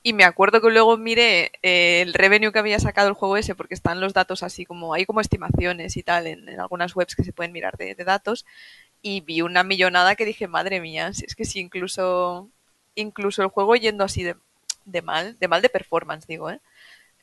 y me acuerdo que luego miré eh, el revenue que había sacado el juego ese, porque están los datos así como, hay como estimaciones y tal en, algunas webs que se pueden mirar de, datos, y vi una millonada que dije, madre mía, si es que si incluso, incluso el juego yendo así de, de mal, de mal de performance, digo, ¿eh?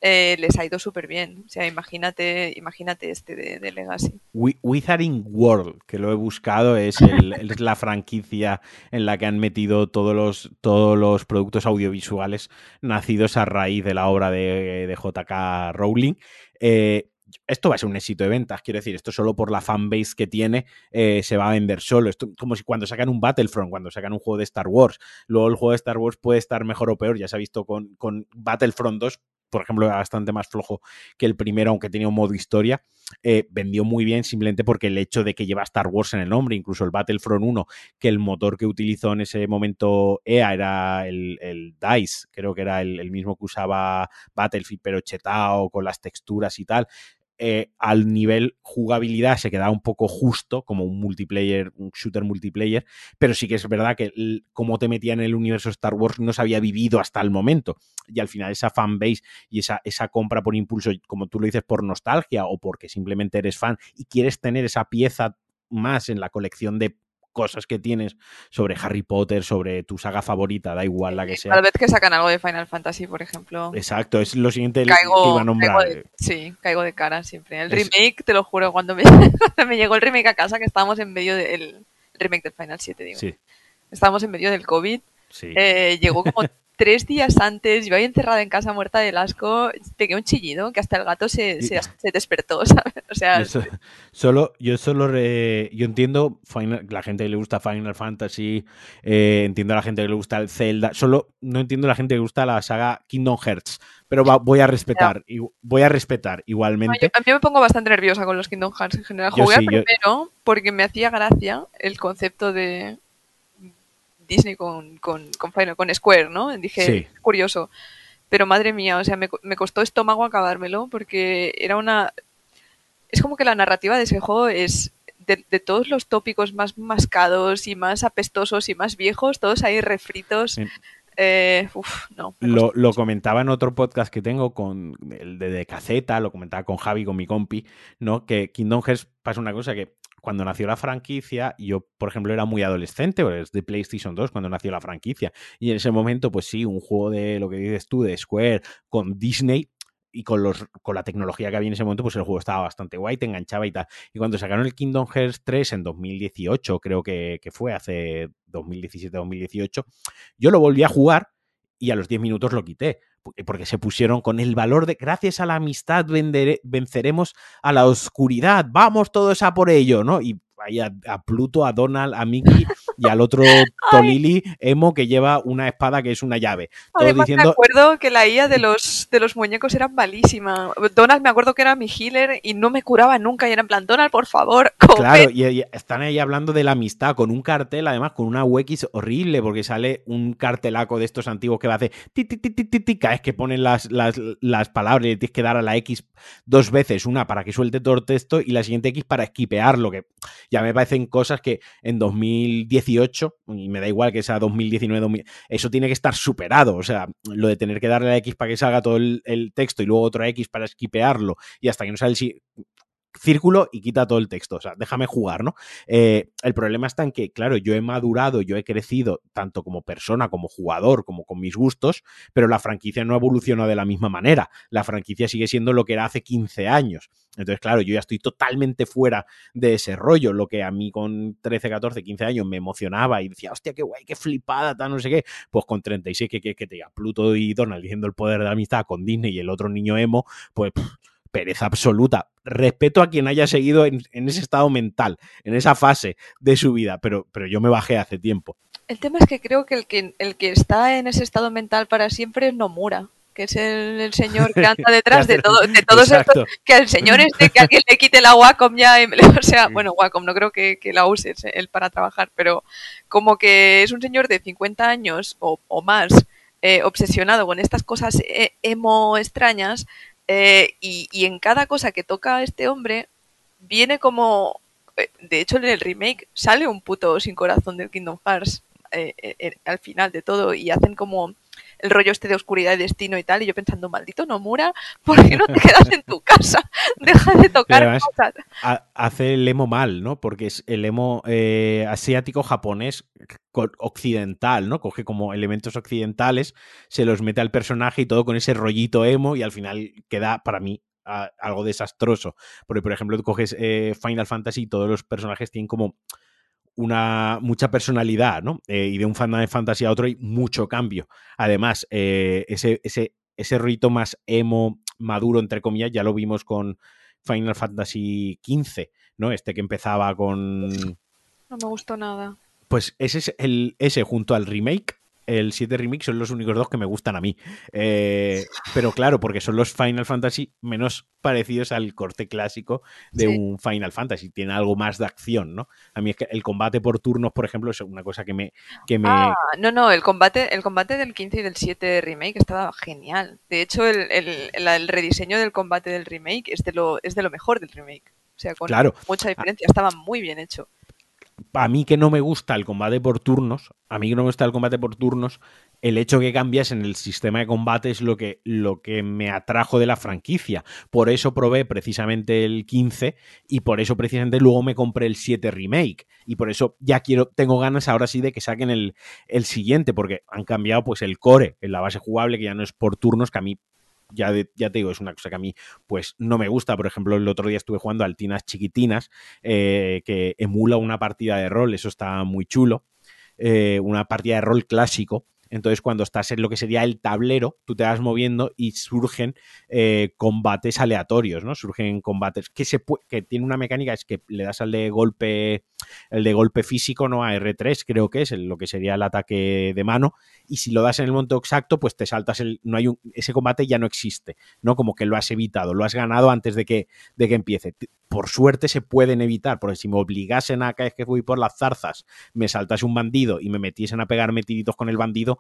Eh, les ha ido súper bien. O sea, imagínate, imagínate este de, Legacy. Wizarding World, que lo he buscado, es, es, la franquicia en la que han metido todos los, todos los productos audiovisuales nacidos a raíz de la obra de, de JK Rowling. Eh, esto va a ser un éxito de ventas, quiero decir, esto solo por la fanbase que tiene eh, se va a vender solo. Esto como si cuando sacan un Battlefront, cuando sacan un juego de Star Wars, luego el juego de Star Wars puede estar mejor o peor, ya se ha visto con, con Battlefront 2, por ejemplo, era bastante más flojo que el primero, aunque tenía un modo historia. Eh, vendió muy bien simplemente porque el hecho de que lleva Star Wars en el nombre, incluso el Battlefront 1, que el motor que utilizó en ese momento EA era el, DICE, creo que era el, el, mismo que usaba Battlefield, pero chetado, con las texturas y tal. Eh, al nivel jugabilidad se quedaba un poco justo, como un multiplayer, un shooter multiplayer, pero sí que es verdad que como te metía en el universo Star Wars no se había vivido hasta el momento. Y al final esa fanbase y esa, esa compra por impulso, como tú lo dices, por nostalgia o porque simplemente eres fan y quieres tener esa pieza más en la colección de cosas que tienes sobre Harry Potter, sobre tu saga favorita, da igual la que sea. Cada vez que sacan algo de Final Fantasy, por ejemplo. Exacto, es lo siguiente que iba a nombrar. sí, caigo de cara siempre. El remake, te lo juro, cuando me, me, llegó el remake a casa, que estábamos en medio del remake del Final 7, digo. Sí. Estábamos en medio del COVID. Sí. Eh, llegó como tres días antes, yo ahí encerrada en casa muerta del asco, pegué un chillido que hasta el gato se, se, despertó, ¿sabes? O sea... Yo solo, yo solo, yo entiendo la gente que le gusta Final Fantasy, eh, entiendo a la gente que le gusta el Zelda, solo no entiendo a la gente que le gusta la saga Kingdom Hearts, pero voy a respetar, y, voy a respetar igualmente. a mí me pongo bastante nerviosa con los Kingdom Hearts en general. Jugué primero porque me hacía gracia el concepto de Disney con, con, con, Square, ¿no? Dije, curioso. Pero madre mía, o sea, me, me costó estómago acabármelo porque era una... Es como que la narrativa de ese juego es de, de, todos los tópicos más mascados y más apestosos y más viejos, todos ahí refritos. Eh, uf, no, lo, lo, comentaba en otro podcast que tengo con el de, de Caceta, lo comentaba con Javi, con mi compi, ¿no? Que Kingdom Hearts pasa una cosa que cuando nació la franquicia, yo, por ejemplo, era muy adolescente, pues de PlayStation 2 cuando nació la franquicia. Y en ese momento, pues sí, un juego de lo que dices tú, de Square, con Disney, y con, los, con la tecnología que había en ese momento, pues el juego estaba bastante guay, te enganchaba y tal. Y cuando sacaron el Kingdom Hearts 3 en 2018, creo que, que fue hace 2017-2018, yo lo volví a jugar y a los 10 minutos lo quité porque se pusieron con el valor de gracias a la amistad venceremos a la oscuridad, vamos todos a por ello, ¿no? Y ahí a, Pluto, a Donald, a Mickey y al otro Tolili emo que lleva una espada que es una llave. Además, me acuerdo que la IA de los, de los muñecos era malísima. Donald me acuerdo que era mi healer y no me curaba nunca y era en plan, Donald, por favor. Claro, y, están ahí hablando de la amistad con un cartel, además con una UX horrible porque sale un cartelaco de estos antiguos que va a hacer ti, ti, ti, ti, es que ponen las, las, las palabras y tienes que dar a la X dos veces, una para que suelte todo el texto y la siguiente X para esquipearlo, que ya me parecen cosas que en 2018, y me da igual que sea 2019, eso tiene que estar superado. O sea, lo de tener que darle a X para que salga todo el, texto y luego otro X para esquipearlo y hasta que no sale el círculo y quita todo el texto. O sea, déjame jugar, ¿no? Eh, el problema está en que, claro, yo he madurado, yo he crecido tanto como persona, como jugador, como con mis gustos, pero la franquicia no evoluciona de la misma manera. La franquicia sigue siendo lo que era hace 15 años. Entonces, claro, yo ya estoy totalmente fuera de ese rollo. Lo que a mí con 13, 14, 15 años me emocionaba y decía, hostia, qué guay, qué flipada, tal, no sé qué. Pues con 36, que, que, que te diga Pluto y Donald diciendo el poder de amistad con Disney y el otro niño emo, pues pereza absoluta. Respeto a quien haya seguido en, ese estado mental, en esa fase de su vida, pero, pero yo me bajé hace tiempo. El tema es que creo que el, que el que está en ese estado mental para siempre es Nomura que es el, señor que anda detrás de, todo, de todos estos, que el señor este, que alguien le quite la Wacom ya, o sea, bueno, Wacom no creo que, la use él para trabajar, pero como que es un señor de 50 años o, más eh, obsesionado con estas cosas eh, emo extrañas eh, y, en cada cosa que toca este hombre, viene como. Eh, de hecho, en el remake sale un puto sin corazón del Kingdom Hearts eh, al final de todo y hacen como el rollo este de oscuridad y destino y tal, y yo pensando, maldito Nomura, ¿por qué no te quedas en tu casa? Deja de tocar cosas. Hace el emo mal, ¿no? Porque es el emo eh, asiático japonés occidental, ¿no? Coge como elementos occidentales, se los mete al personaje y todo con ese rollito emo y al final queda para mí algo desastroso. Porque, por ejemplo, tú coges eh, Final Fantasy y todos los personajes tienen como una mucha personalidad, ¿no? Eh, y de un fan de fantasía a otro hay mucho cambio. Además, eh, ese, ese, ese rito más emo, maduro, entre comillas, ya lo vimos con Final Fantasy XV, ¿no? Este que empezaba con... No me gustó nada. Pues ese es el, ese junto al remake el 7 Remix son los únicos dos que me gustan a mí. Eh, pero claro, porque son los Final Fantasy menos parecidos al corte clásico de un Final Fantasy. Tiene algo más de acción, ¿no? A mí es que el combate por turnos, por ejemplo, es una cosa que me... Que me... Ah, no, no, el combate, el combate del 15 y del 7 Remake estaba genial. De hecho, el, rediseño del combate del remake es de lo, es de lo mejor del remake. O sea, con mucha diferencia. Estaba muy bien hecho a mí que no me gusta el combate por turnos, a mí que no me gusta el combate por turnos, el hecho que cambias en el sistema de combate es lo que, lo que me atrajo de la franquicia. Por eso probé precisamente el 15 y por eso precisamente luego me compré el 7 remake. Y por eso ya quiero, tengo ganas ahora sí de que saquen el, el siguiente, porque han cambiado pues el core en la base jugable, que ya no es por turnos, que a mí ya, ya te digo, es una cosa que a mí pues no me gusta. Por ejemplo, el otro día estuve jugando Altinas Chiquitinas, eh, que emula una partida de rol, eso está muy chulo. Eh, una partida de rol clásico entonces, cuando estás en lo que sería el tablero, tú te vas moviendo y surgen eh, combates aleatorios, ¿no? Surgen combates que se que tiene una mecánica, es que le das al de golpe, el de golpe físico, ¿no? A R3, creo que es lo que sería el ataque de mano. Y si lo das en el momento exacto, pues te saltas el. No hay un, ese combate ya no existe, ¿no? Como que lo has evitado, lo has ganado antes de que, de que empiece por suerte se pueden evitar, porque si me obligasen a cada vez que fui por las zarzas, me saltase un bandido y me metiesen a pegar metiditos con el bandido,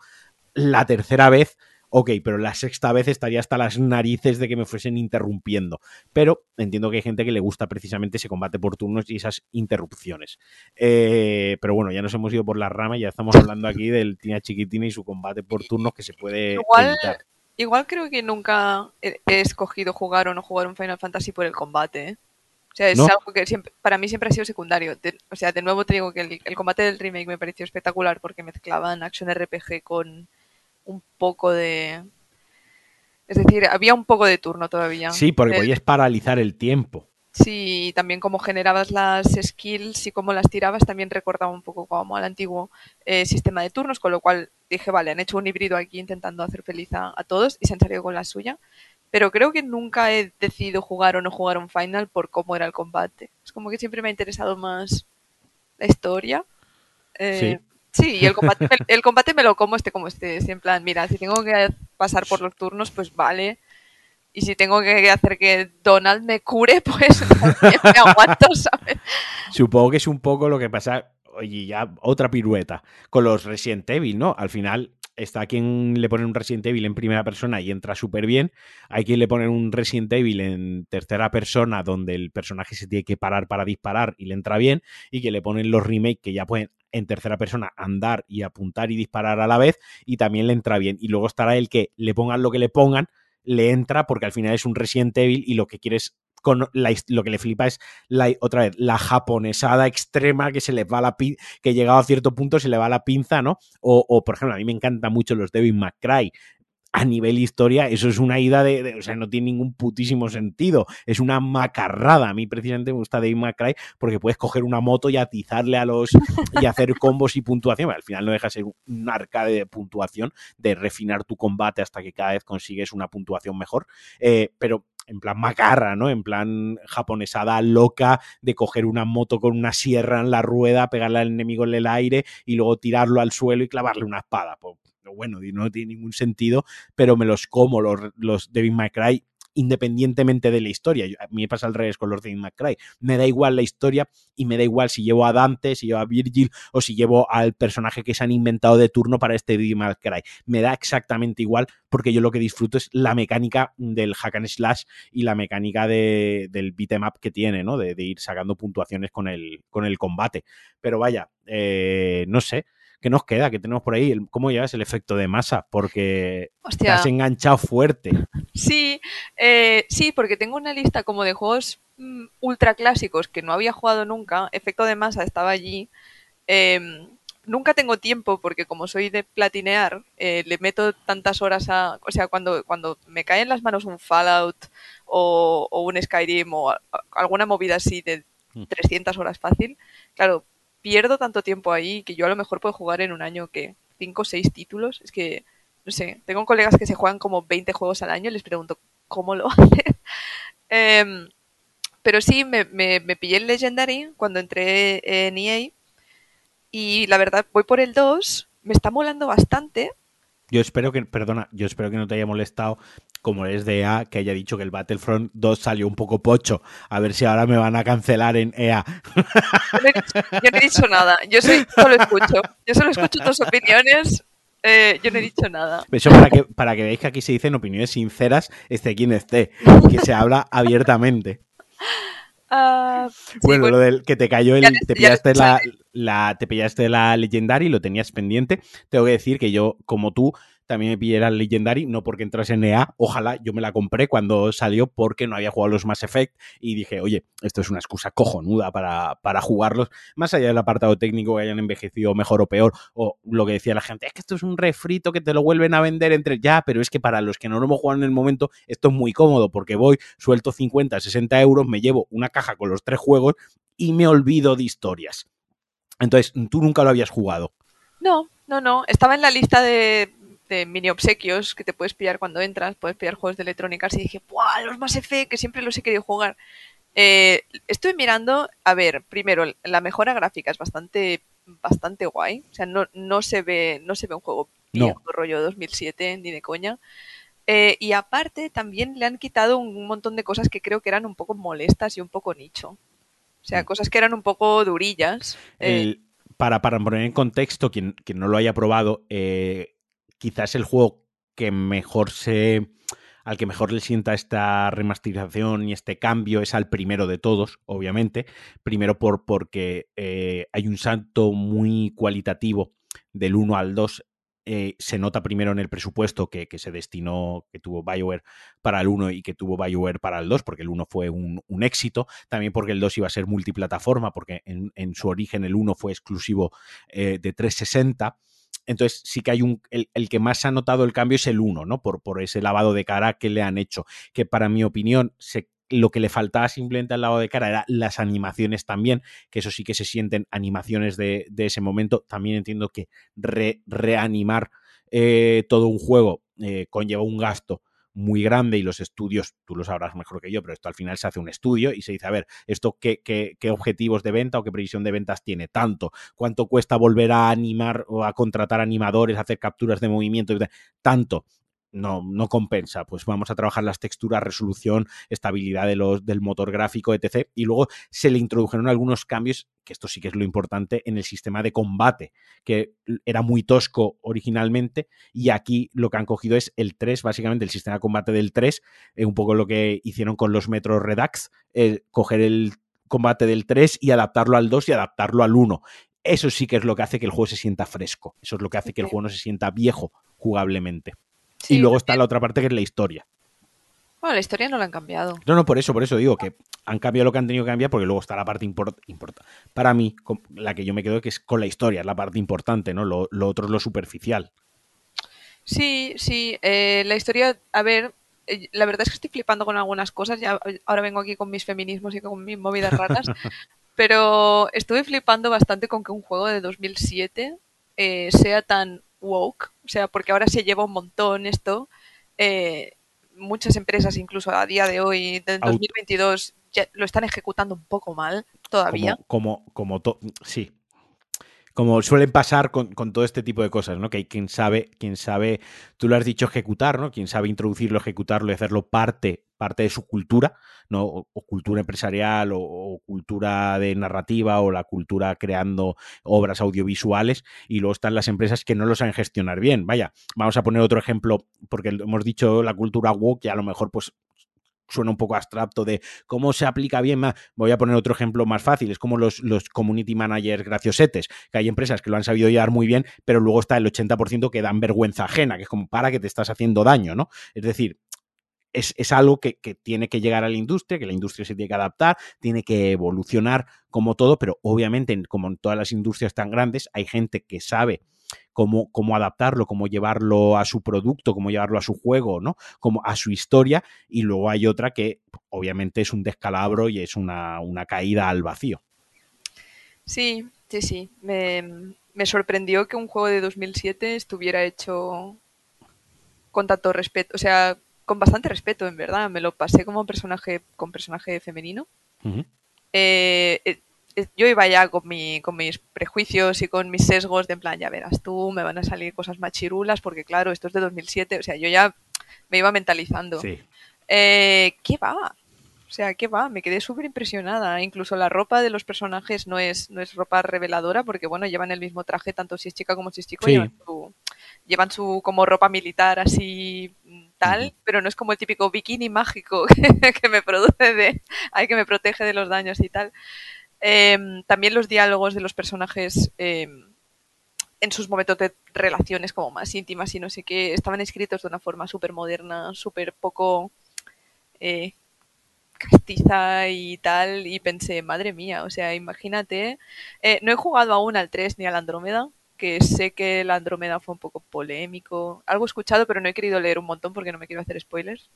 la tercera vez, ok, pero la sexta vez estaría hasta las narices de que me fuesen interrumpiendo. Pero entiendo que hay gente que le gusta precisamente ese combate por turnos y esas interrupciones. Eh, pero bueno, ya nos hemos ido por la rama y ya estamos hablando aquí del Tina Chiquitina y su combate por turnos que se puede igual, Igual creo que nunca he escogido jugar o no jugar un Final Fantasy por el combate. ¿eh? O sea, es algo que siempre, para mí siempre ha sido secundario. o sea, de nuevo te digo que el, combate del remake me pareció espectacular porque mezclaban action RPG con un poco de... Es decir, había un poco de turno todavía. Sí, porque podías paralizar el tiempo. Sí, también cómo generabas las skills y cómo las tirabas también recordaba un poco como al antiguo eh, sistema de turnos, con lo cual dije, vale, han hecho un híbrido aquí intentando hacer feliz a, a todos y se han salido con la suya pero creo que nunca he decidido jugar o no jugar un final por cómo era el combate. Es como que siempre me ha interesado más la historia. Eh, sí. y el combate, me, el combate me lo como este como este. en plan, mira, si tengo que pasar por los turnos, pues vale. Y si tengo que hacer que Donald me cure, pues me aguanto, ¿sabes? Supongo que es un poco lo que pasa, oye, ya otra pirueta, con los Resident Evil, ¿no? Al final está quien le pone un Resident Evil en primera persona y entra súper bien. Hay quien le pone un Resident Evil en tercera persona donde el personaje se tiene que parar para disparar y le entra bien. Y que le ponen los remakes que ya pueden en tercera persona andar y apuntar y disparar a la vez y también le entra bien. Y luego estará el que le pongan lo que le pongan, le entra porque al final es un Resident Evil y lo que quieres con lo que le flipa es la, otra vez la japonesada extrema que se le va la que llegado a cierto punto se le va la pinza, ¿no? O, o por ejemplo, a mí me encantan mucho los Devin McCray, a nivel historia, eso es una ida de, O sea, no tiene ningún putísimo sentido. Es una macarrada. A mí, precisamente, me gusta Dave McCray porque puedes coger una moto y atizarle a los. y hacer combos y puntuación. Al final no deja de ser un arcade de puntuación, de refinar tu combate hasta que cada vez consigues una puntuación mejor. Eh, pero en plan macarra, ¿no? En plan japonesada loca de coger una moto con una sierra en la rueda, pegarle al enemigo en el aire y luego tirarlo al suelo y clavarle una espada. Pues, bueno, no tiene ningún sentido, pero me los como los, los Devin McCray independientemente de la historia. a mí me pasa al revés con los Devin McCray. Me da igual la historia y me da igual si llevo a Dante, si llevo a Virgil o si llevo al personaje que se han inventado de turno para este Devin McCray. Me da exactamente igual porque yo lo que disfruto es la mecánica del hack and slash y la mecánica de, del beat'em up que tiene, ¿no? De, ir sacando puntuaciones con el, con el combate. Pero vaya, eh, no sé. ¿Qué nos queda? ¿Qué tenemos por ahí? ¿Cómo llevas el efecto de masa? Porque te has enganchado fuerte. Sí, eh, sí, porque tengo una lista como de juegos mm, ultra clásicos que no había jugado nunca. Efecto de masa estaba allí. Em, nunca tengo tiempo porque como soy de platinear, eh, le meto tantas horas a... O sea, cuando, cuando me cae en las manos un Fallout o, o un Skyrim o alguna movida así de 300 mm. horas fácil, claro, pierdo tanto tiempo ahí que yo a lo mejor puedo jugar en un año que 5 o 6 títulos. Es que, no sé, tengo colegas que se juegan como 20 juegos al año les pregunto cómo lo hacen. Em, pero sí, me, me, me, pillé el Legendary cuando entré en EA y la verdad voy por el 2, me está molando bastante. Yo espero que, perdona, yo espero que no te haya molestado como es de EA, que haya dicho que el Battlefront 2 salió un poco pocho. A ver si ahora me van a cancelar en EA. Yo no he dicho, nada. Yo solo escucho. Yo solo escucho tus opiniones. Eh, yo no he dicho nada. Eso para que, para que veáis que aquí se dicen opiniones sinceras, esté quien esté, que se habla abiertamente. Ah, bueno, lo del que te cayó el. Te pillaste la, la, te pillaste la Legendary, lo tenías pendiente. Tengo que decir que yo, como tú, también me pillé la Legendary, no porque entrase en EA, ojalá, yo me la compré cuando salió porque no había jugado los Mass Effect y dije, oye, esto es una excusa cojonuda para, para jugarlos, más allá del apartado técnico que hayan envejecido mejor o peor, o lo que decía la gente, es que esto es un refrito que te lo vuelven a vender entre ya, pero es que para los que no lo hemos jugado en el momento, esto es muy cómodo porque voy, suelto 50, 60 euros, me llevo una caja con los tres juegos y me olvido de historias. Entonces, tú nunca lo habías jugado. No, no, no. Estaba en la lista de de mini obsequios que te puedes pillar cuando entras, puedes pillar juegos de electrónica y dije, ¡buah! Los más F, que siempre los he querido jugar. Eh, estoy mirando, a ver, primero, la mejora gráfica es bastante, bastante guay. O sea, no, no se ve, no se ve un juego viejo, rollo 2007, ni de coña. Eh, y aparte, también le han quitado un montón de cosas que creo que eran un poco molestas y un poco nicho. O sea, mm. cosas que eran un poco durillas. Eh. para, para poner en contexto, quien, quien no lo haya probado, eh, quizás el juego que mejor se al que mejor le sienta esta remasterización y este cambio es al primero de todos, obviamente. Primero por, porque eh, hay un salto muy cualitativo del 1 al 2. Eh, se nota primero en el presupuesto que, se destinó, que tuvo BioWare para el 1 y que tuvo BioWare para el 2, porque el 1 fue un, éxito. También porque el 2 iba a ser multiplataforma, porque en, su origen el 1 fue exclusivo eh, de 360 entonces sí que hay un, el, que más ha notado el cambio es el 1, ¿no? Por, por ese lavado de cara que le han hecho, que para mi opinión lo que le faltaba simplemente al lavado de cara era las animaciones también, que eso sí que se sienten animaciones de, ese momento. También entiendo que reanimar eh, todo un juego eh, conlleva un gasto muy grande y los estudios, tú lo sabrás mejor que yo, pero esto al final se hace un estudio y se dice, a ver, ¿esto qué, qué, qué objetivos de venta o qué previsión de ventas tiene? Tanto, ¿cuánto cuesta volver a animar o a contratar animadores, hacer capturas de movimiento? Tanto no, no compensa. Pues vamos a trabajar las texturas, resolución, estabilidad de los, del motor gráfico, etc. Y luego se le introdujeron algunos cambios, que esto sí que es lo importante, en el sistema de combate, que era muy tosco originalmente, y aquí lo que han cogido es el 3, básicamente el sistema de combate del 3, eh, un poco lo que hicieron con los Metro Redux, eh, coger el combate del 3 y adaptarlo al 2 y adaptarlo al 1. Eso sí que es lo que hace que el juego se sienta fresco. Eso es lo que hace que el juego no se sienta viejo jugablemente y luego está la otra parte que es la historia. Bueno, la historia no la han cambiado. No, no, por eso, por eso digo que han cambiado lo que han tenido que cambiar porque luego está la parte importante. Para mí, la que yo me quedo que es con la historia, es la parte importante, ¿no? Lo, otro es lo superficial. Sí, sí. Eh, la historia, a ver, eh, la verdad es que estoy flipando con algunas cosas. Ya, ahora vengo aquí con mis feminismos y con mis movidas raras. pero estuve flipando bastante con que un juego de 2007 eh, sea tan woke. O sea, porque ahora se lleva un montón esto. Eh, muchas empresas, incluso a día de hoy, del 2022, ya lo están ejecutando un poco mal todavía. Como, como, como sí. Como suelen pasar con, todo este tipo de cosas, ¿no? Que hay quien sabe, quien sabe, tú lo has dicho, ejecutar, ¿no? Quien sabe introducirlo, ejecutarlo y hacerlo parte, parte de su cultura, ¿no? O, cultura empresarial, o, cultura de narrativa, o la cultura creando obras audiovisuales, y luego están las empresas que no lo saben gestionar bien. Vaya, vamos a poner otro ejemplo, porque hemos dicho la cultura woke, y a lo mejor, pues, suena un poco abstracto de cómo se aplica bien. Voy a poner otro ejemplo más fácil, es como los, los community managers graciosetes, que hay empresas que lo han sabido llevar muy bien, pero luego está el 80% que dan vergüenza ajena, que es como para que te estás haciendo daño, ¿no? Es decir, es, algo que, que, tiene que llegar a la industria, que la industria se tiene que adaptar, tiene que evolucionar como todo, pero obviamente, como en todas las industrias tan grandes, hay gente que sabe cómo, cómo adaptarlo, cómo llevarlo a su producto, cómo llevarlo a su juego, ¿no? Como a su historia, y luego hay otra que obviamente es un descalabro y es una, caída al vacío. Sí, sí, sí. Me, me sorprendió que un juego de 2007 estuviera hecho con tanto respeto, o sea, con bastante respeto, en verdad. Me lo pasé como personaje, con personaje femenino. eh, eh eh, yo iba ya con, mi, con mis prejuicios y con mis sesgos de en plan, ya verás tú, me van a salir cosas machirulas porque claro, esto es de 2007, o sea, yo ya me iba mentalizando. Eh, ¿Qué va? O sea, ¿qué va? Me quedé súper impresionada. Incluso la ropa de los personajes no es, no es ropa reveladora porque, bueno, llevan el mismo traje tanto si es chica como si es chico. Llevan, su, como ropa militar así tal, pero no es como el típico bikini mágico que, me produce de, ay, que me protege de los daños y tal. Em, también los diálogos de los personajes em, en sus momentos de relaciones como más íntimas y no sé qué, estaban escritos de una forma súper moderna, súper poco eh, castiza y tal, y pensé, madre mía, o sea, imagínate, eh, no he jugado aún al 3 ni al Andrómeda, que sé que el Andrómeda fue un poco polémico, algo escuchado, pero no he querido leer un montón porque no me quiero hacer spoilers.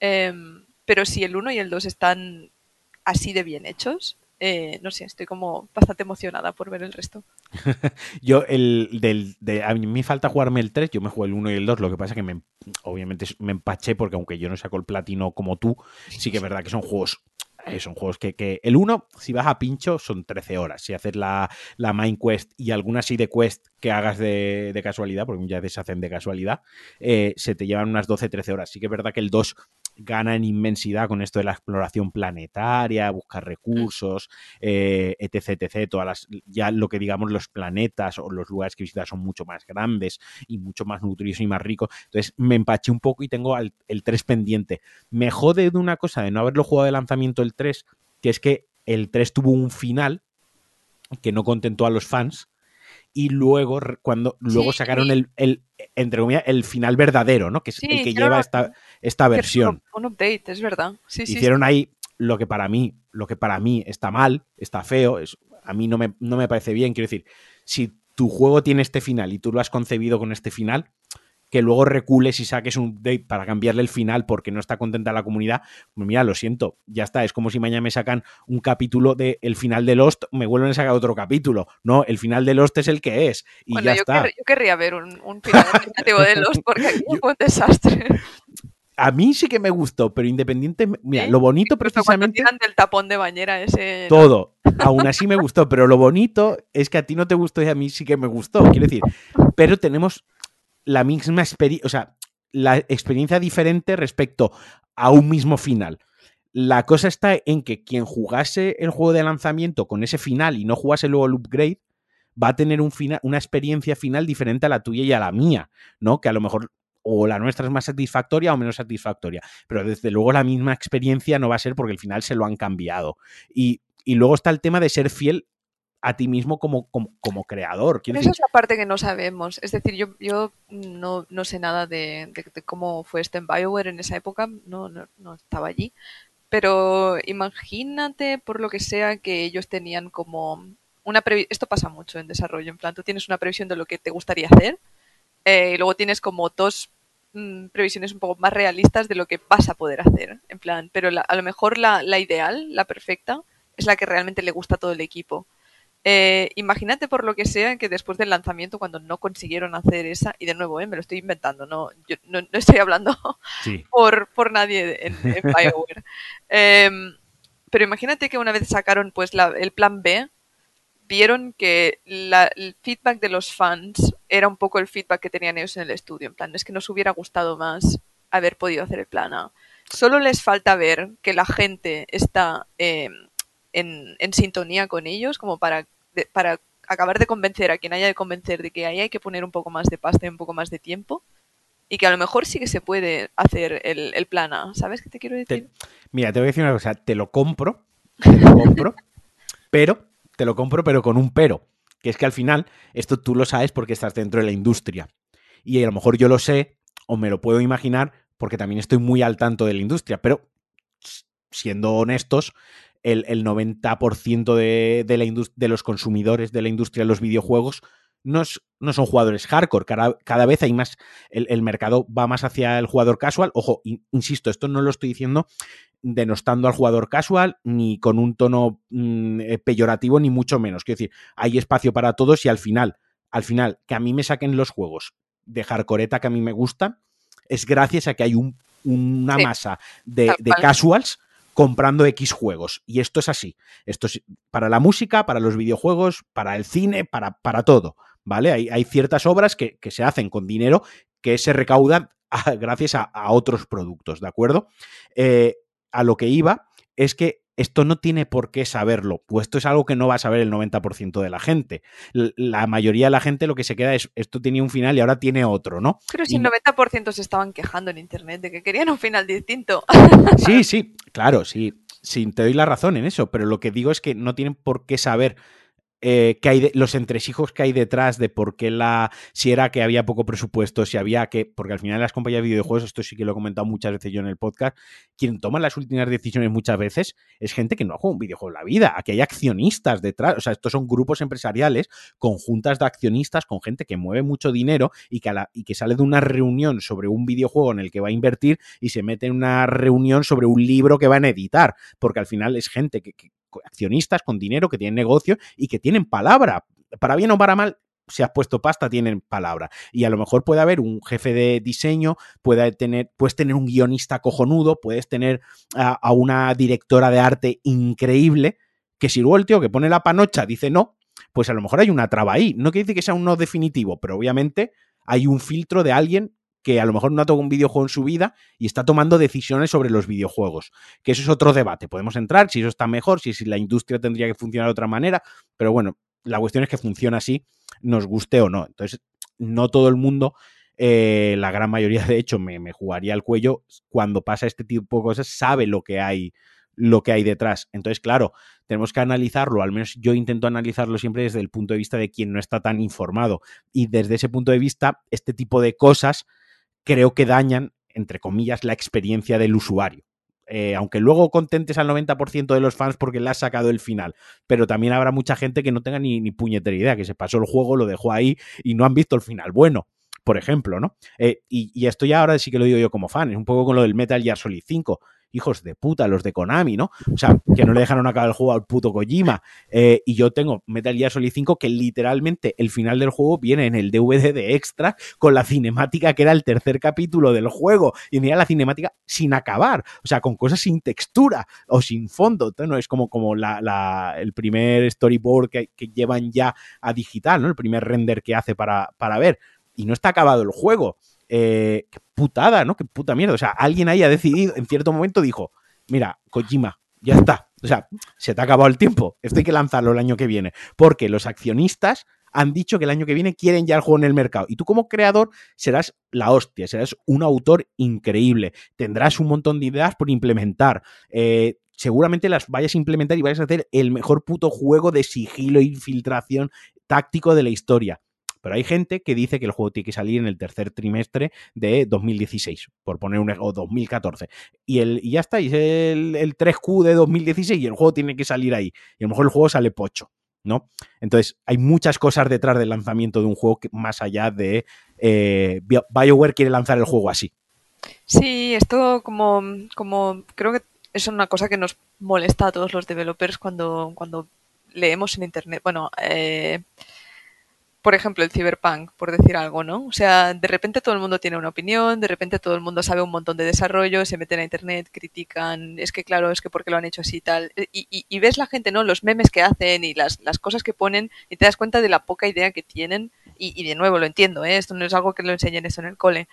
Em, pero si el 1 y el 2 están así de bien hechos, eh, no sé, estoy como bastante emocionada por ver el resto. yo, el del, de, a mí me falta jugarme el 3, yo me jugué el 1 y el 2, lo que pasa que me, obviamente me empaché porque aunque yo no saco el platino como tú, sí que es verdad que son juegos son juegos que, el 1, si vas a pincho, son 13 horas. Si haces la, la main quest y alguna de quest que hagas de, de casualidad, porque ya se hacen de casualidad, eh, se te llevan unas 12-13 horas. Sí que es verdad que el 2 gana en inmensidad con esto de la exploración planetaria, buscar recursos, eh, etc, etc. Todas las, ya lo que digamos los planetas o los lugares que visitas son mucho más grandes y mucho más nutridos y más ricos. Entonces me empaché un poco y tengo el 3 pendiente. Me jode de una cosa de no haberlo jugado de lanzamiento el 3, que es que el 3 tuvo un final que no contentó a los fans y luego cuando luego sacaron el, el, entre comillas el final verdadero, ¿no? Que es el que lleva esta, esta versión. Un update, es verdad. Hicieron ahí lo que para mí, lo que para mí está mal, está feo, es, a mí no me, no me parece bien. Quiero decir, si tu juego tiene este final y tú lo has concebido con este final, que luego recules y saques un update para cambiarle el final porque no está contenta la comunidad, pues mira, lo siento, ya está, es como si mañana me sacan un capítulo de el final de Lost, me vuelven a sacar otro capítulo. No, el final de Lost es el que es y ya yo está. yo querría ver un, un final alternativo de Lost porque aquí fue un desastre. A mí sí que me gustó, pero independiente, mira, lo bonito precisamente... Cuando del tapón de bañera ese... Todo, aún así me gustó, pero lo bonito es que a ti no te gustó y a mí sí que me gustó, quiero decir, pero tenemos la misma experiencia, o sea, la experiencia diferente respecto a un mismo final. La cosa está en que quien jugase el juego de lanzamiento con ese final y no jugase luego el upgrade, va a tener un final, una experiencia final diferente a la tuya y a la mía, ¿no? Que a lo mejor o la nuestra es más satisfactoria o menos satisfactoria, pero desde luego la misma experiencia no va a ser porque el final se lo han cambiado. Y, y luego está el tema de ser fiel a ti mismo como, como, creador. esa es la parte que no sabemos. Es decir, yo, yo no, sé nada de, cómo fue este en Bioware en esa época, no, no, estaba allí. Pero imagínate, por lo que sea, que ellos tenían como una previsión. Esto pasa mucho en desarrollo. En plan, tú tienes una previsión de lo que te gustaría hacer eh, y luego tienes como dos mm, previsiones un poco más realistas de lo que vas a poder hacer. En plan, pero a lo mejor la, la ideal, la perfecta, es la que realmente le gusta a todo el equipo. Eh, imagínate por lo que sea que después del lanzamiento, cuando no consiguieron hacer esa, y de nuevo, eh, me lo estoy inventando, no, yo no, estoy hablando por, por, nadie en, Bioware. Em, pero imagínate que una vez sacaron pues el plan B, vieron que el feedback de los fans era un poco el feedback que tenían ellos en el estudio. En plan, es que nos hubiera gustado más haber podido hacer el plan A. Solo les falta ver que la gente está em, en, sintonía con ellos, como para, para acabar de convencer a quien haya de convencer de que ahí hay que poner un poco más de pasta y un poco más de tiempo. Y que a lo mejor sí que se puede hacer el, el plan A. ¿Sabes qué te quiero decir? mira, te voy a decir una cosa. Te lo compro, te lo compro, pero, te lo compro, pero con un pero. Que es que al final, esto tú lo sabes porque estás dentro de la industria. Y a lo mejor yo lo sé, o me lo puedo imaginar, porque también estoy muy al tanto de la industria. Pero, siendo honestos, el, 90% de, de, la de los consumidores de la industria de los videojuegos no, no son jugadores hardcore. Cada, cada vez hay más. El, mercado va más hacia el jugador casual. Ojo, insisto, esto no lo estoy diciendo denostando al jugador casual, ni con un tono mm, eh, peyorativo, ni mucho menos. Quiero decir, hay espacio para todos y al final, al final, que a mí me saquen los juegos de hardcoreta que a mí me gustan, es gracias a que hay un, una masa de, de casuals comprando X juegos. Y esto es así. Esto es para la música, para los videojuegos, para el cine, para, para todo. ¿Vale? Hay, hay ciertas obras que, se hacen con dinero que se recaudan gracias a, otros productos, ¿de acuerdo? Eh, a lo que iba es que esto no tiene por qué saberlo, pues esto es algo que no va a saber el 90% de la gente. La mayoría de la gente lo que se queda es, esto tenía un final y ahora tiene otro, ¿no? Pero si el 90% se estaban quejando en Internet de que querían un final distinto. Sí, sí, claro, sí. Sí, te doy la razón en eso, pero lo que digo es que no tienen por qué saber eh, que hay los entresijos que hay detrás de por qué la. Si era que había poco presupuesto, si había que. Porque al final las compañías de videojuegos, esto sí que lo he comentado muchas veces yo en el podcast, quien toma las últimas decisiones muchas veces es gente que no ha jugado un videojuego en la vida. Aquí hay accionistas detrás. O sea, estos son grupos empresariales, conjuntas de accionistas, con gente que mueve mucho dinero y que, y que sale de una reunión sobre un videojuego en el que va a invertir y se mete en una reunión sobre un libro que van a editar. Porque al final es gente que accionistas con dinero, que tienen negocio y que tienen palabra. Para bien o para mal, si has puesto pasta, tienen palabra. Y a lo mejor puede haber un jefe de diseño, puede tener, puedes tener un guionista cojonudo, puedes tener a, una directora de arte increíble, que si luego el tío que pone la panocha dice no, pues a lo mejor hay una traba ahí. No quiere decir que sea un no definitivo, pero obviamente hay un filtro de alguien que a lo mejor no ha tocado un videojuego en su vida y está tomando decisiones sobre los videojuegos. Que eso es otro debate. Podemos entrar si eso está mejor, si, la industria tendría que funcionar de otra manera, pero bueno, la cuestión es que funciona así, nos guste o no. Entonces, no todo el mundo, eh, la gran mayoría de hecho, me, me, jugaría el cuello cuando pasa este tipo de cosas, sabe lo que hay lo que hay detrás. Entonces, claro, tenemos que analizarlo, al menos yo intento analizarlo siempre desde el punto de vista de quien no está tan informado. Y desde ese punto de vista, este tipo de cosas creo que dañan, entre comillas, la experiencia del usuario. Eh, aunque luego contentes al 90% de los fans porque le has sacado el final, pero también habrá mucha gente que no tenga ni, ni, puñetera idea, que se pasó el juego, lo dejó ahí y no han visto el final bueno, por ejemplo, ¿no? Eh, y, esto ya ahora sí que lo digo yo como fan, es un poco con lo del Metal Gear Solid 5 hijos de puta, los de Konami, ¿no? O sea, que no le dejaron acabar el juego al puto Kojima. Eh, y yo tengo Metal Gear Solid 5 que literalmente el final del juego viene en el DVD de extra con la cinemática que era el tercer capítulo del juego. Y mira la cinemática sin acabar, o sea, con cosas sin textura o sin fondo. No es como, como la, el primer storyboard que, que, llevan ya a digital, ¿no? El primer render que hace para, para ver. Y no está acabado el juego. Eh, qué putada, ¿no? Qué puta mierda. O sea, alguien ahí ha decidido, en cierto momento dijo, mira, Kojima, ya está. O sea, se te ha acabado el tiempo. Esto hay que lanzarlo el año que viene. Porque los accionistas han dicho que el año que viene quieren ya el juego en el mercado. Y tú como creador serás la hostia, serás un autor increíble. Tendrás un montón de ideas por implementar. Eh, seguramente las vayas a implementar y vayas a hacer el mejor puto juego de sigilo e infiltración táctico de la historia. Pero hay gente que dice que el juego tiene que salir en el tercer trimestre de 2016, por poner un o 2014. Y, el, y ya está, es el, el 3Q de 2016 y el juego tiene que salir ahí. Y a lo mejor el juego sale pocho. ¿no? Entonces, hay muchas cosas detrás del lanzamiento de un juego que, más allá de eh, BioWare quiere lanzar el juego así. Sí, esto como, como creo que es una cosa que nos molesta a todos los developers cuando, cuando leemos en internet. Bueno, eh, por ejemplo, el Cyberpunk, por decir algo, ¿no? O sea, de repente todo el mundo tiene una opinión, de repente todo el mundo sabe un montón de desarrollo, se meten a internet, critican, es que claro, es que porque lo han hecho así y tal. Y, ves la gente, ¿no? Los memes que hacen y las, las, cosas que ponen y te das cuenta de la poca idea que tienen. Y, y de nuevo, lo entiendo, ¿eh? Esto no es algo que lo enseñen eso en el cole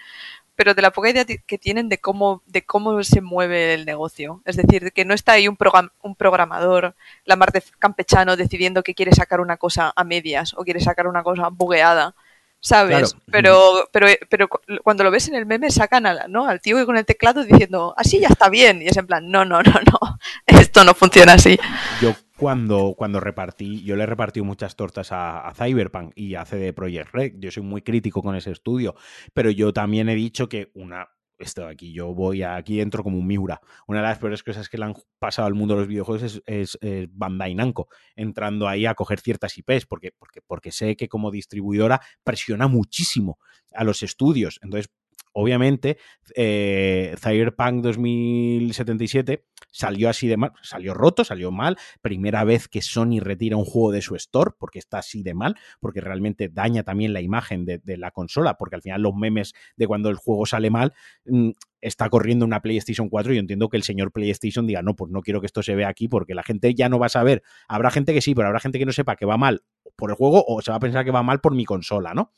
pero de la poca idea que tienen de cómo, de cómo se mueve el negocio. Es decir, que no está ahí un, un programador, la mar de campechano, decidiendo que quiere sacar una cosa a medias o quiere sacar una cosa bugueada. ¿Sabes? Pero, pero, pero cuando lo ves en el meme sacan al, ¿no? al tío con el teclado diciendo, así ya está bien. Y es en plan, no, no, no, no, esto no funciona así. Yo cuando, cuando repartí, yo le he repartido muchas tortas a, Cyberpunk y a CD Projekt Red. Yo soy muy crítico con ese estudio, pero yo también he dicho que una, esto aquí, yo voy aquí entro como un Miura. Una de las peores cosas que le han pasado al mundo de los videojuegos es, Bandai Namco, entrando ahí a coger ciertas IPs, porque, porque, porque sé que como distribuidora presiona muchísimo a los estudios. Entonces, obviamente, eh, Cyberpunk 2077 salió así de mal, salió roto, salió mal. Primera vez que Sony retira un juego de su store porque está así de mal, porque realmente daña también la imagen de, la consola, porque al final los memes de cuando el juego sale mal mm, está corriendo una PlayStation 4 y yo entiendo que el señor PlayStation diga, no, pues no quiero que esto se vea aquí porque la gente ya no va a saber. Habrá gente que sí, pero habrá gente que no sepa que va mal por el juego o se va a pensar que va mal por mi consola, ¿no?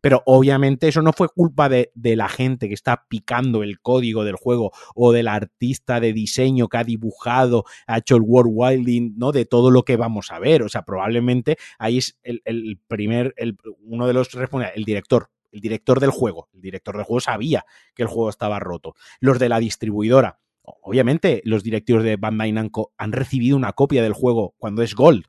Pero obviamente eso no fue culpa de, la gente que está picando el código del juego o del artista de diseño que ha dibujado, ha hecho el world wilding, ¿no? De todo lo que vamos a ver. O sea, probablemente ahí es el, primer, el, uno de los responsables, el director, el director del juego. El director del juego sabía que el juego estaba roto. Los de la distribuidora. Obviamente, los directivos de Bandai Namco han recibido una copia del juego cuando es Gold,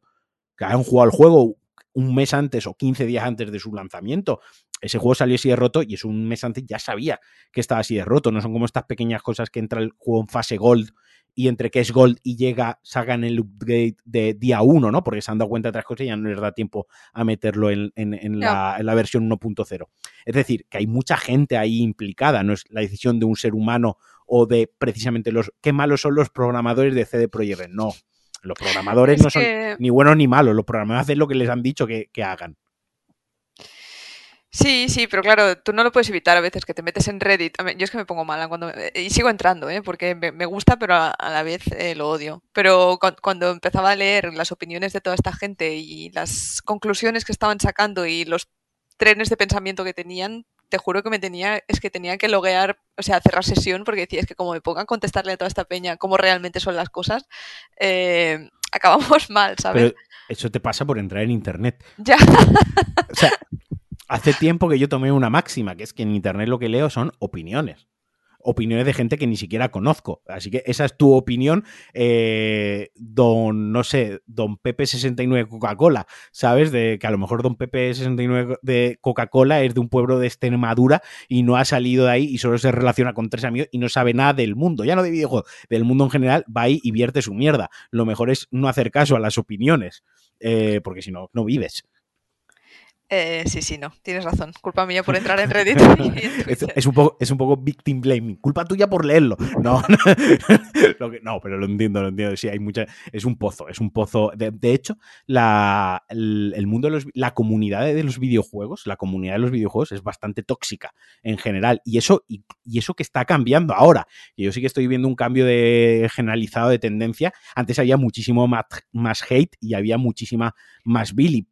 que han jugado el juego un mes antes o 15 días antes de su lanzamiento. Ese juego salió así de roto y es un mes antes ya sabía que estaba así de roto. No son como estas pequeñas cosas que entra el juego en fase gold y entre que es gold y llega, sacan el upgrade de día 1, ¿no? Porque se han dado cuenta de otras cosas y ya no les da tiempo a meterlo en, la, en la, versión 1.0. Es decir, que hay mucha gente ahí implicada, no es la decisión de un ser humano o de precisamente los qué malos son los programadores de CD Projekt. No, los programadores no son ni buenos ni malos, los programadores hacen lo que les han dicho que, hagan. Sí, sí, pero claro, tú no lo puedes evitar a veces que te metes en Reddit. Yo es que me pongo mala cuando eh, y sigo entrando, ¿eh? porque me, gusta, pero a, la vez eh, lo odio. Pero cuando empezaba a leer las opiniones de toda esta gente y las conclusiones que estaban sacando y los trenes de pensamiento que tenían, te juro que me tenía, es que tenía que loguear, o sea, cerrar sesión, porque decía, es que como me pongan a contestarle a toda esta peña cómo realmente son las cosas, eh, acabamos mal, ¿sabes? Pero eso te pasa por entrar en internet. Ya. o sea, hace tiempo que yo tomé una máxima, que es que en internet lo que leo son opiniones opiniones de gente que ni siquiera conozco. Así que esa es tu opinión, eh, don, no sé, don Pepe 69 Coca-Cola, ¿sabes? De que a lo mejor don Pepe 69 de Coca-Cola es de un pueblo de Extremadura y no ha salido de ahí y solo se relaciona con tres amigos y no sabe nada del mundo, ya no de videojuegos, del mundo en general, va ahí y vierte su mierda. Lo mejor es no hacer caso a las opiniones, eh, porque si no, no vives. Eh, sí, sí, no, tienes razón. Culpa mía por entrar en Reddit. es, un poco, es un poco victim blaming. Culpa tuya por leerlo. No, no, pero lo entiendo, lo entiendo. Sí, hay mucha. Es un pozo, es un pozo. De, hecho, la, el, mundo de los, la comunidad de los videojuegos, la comunidad de los videojuegos es bastante tóxica en general. Y eso, y, eso que está cambiando ahora. Y yo sí que estoy viendo un cambio de generalizado de tendencia. Antes había muchísimo más, más hate y había muchísima más Billy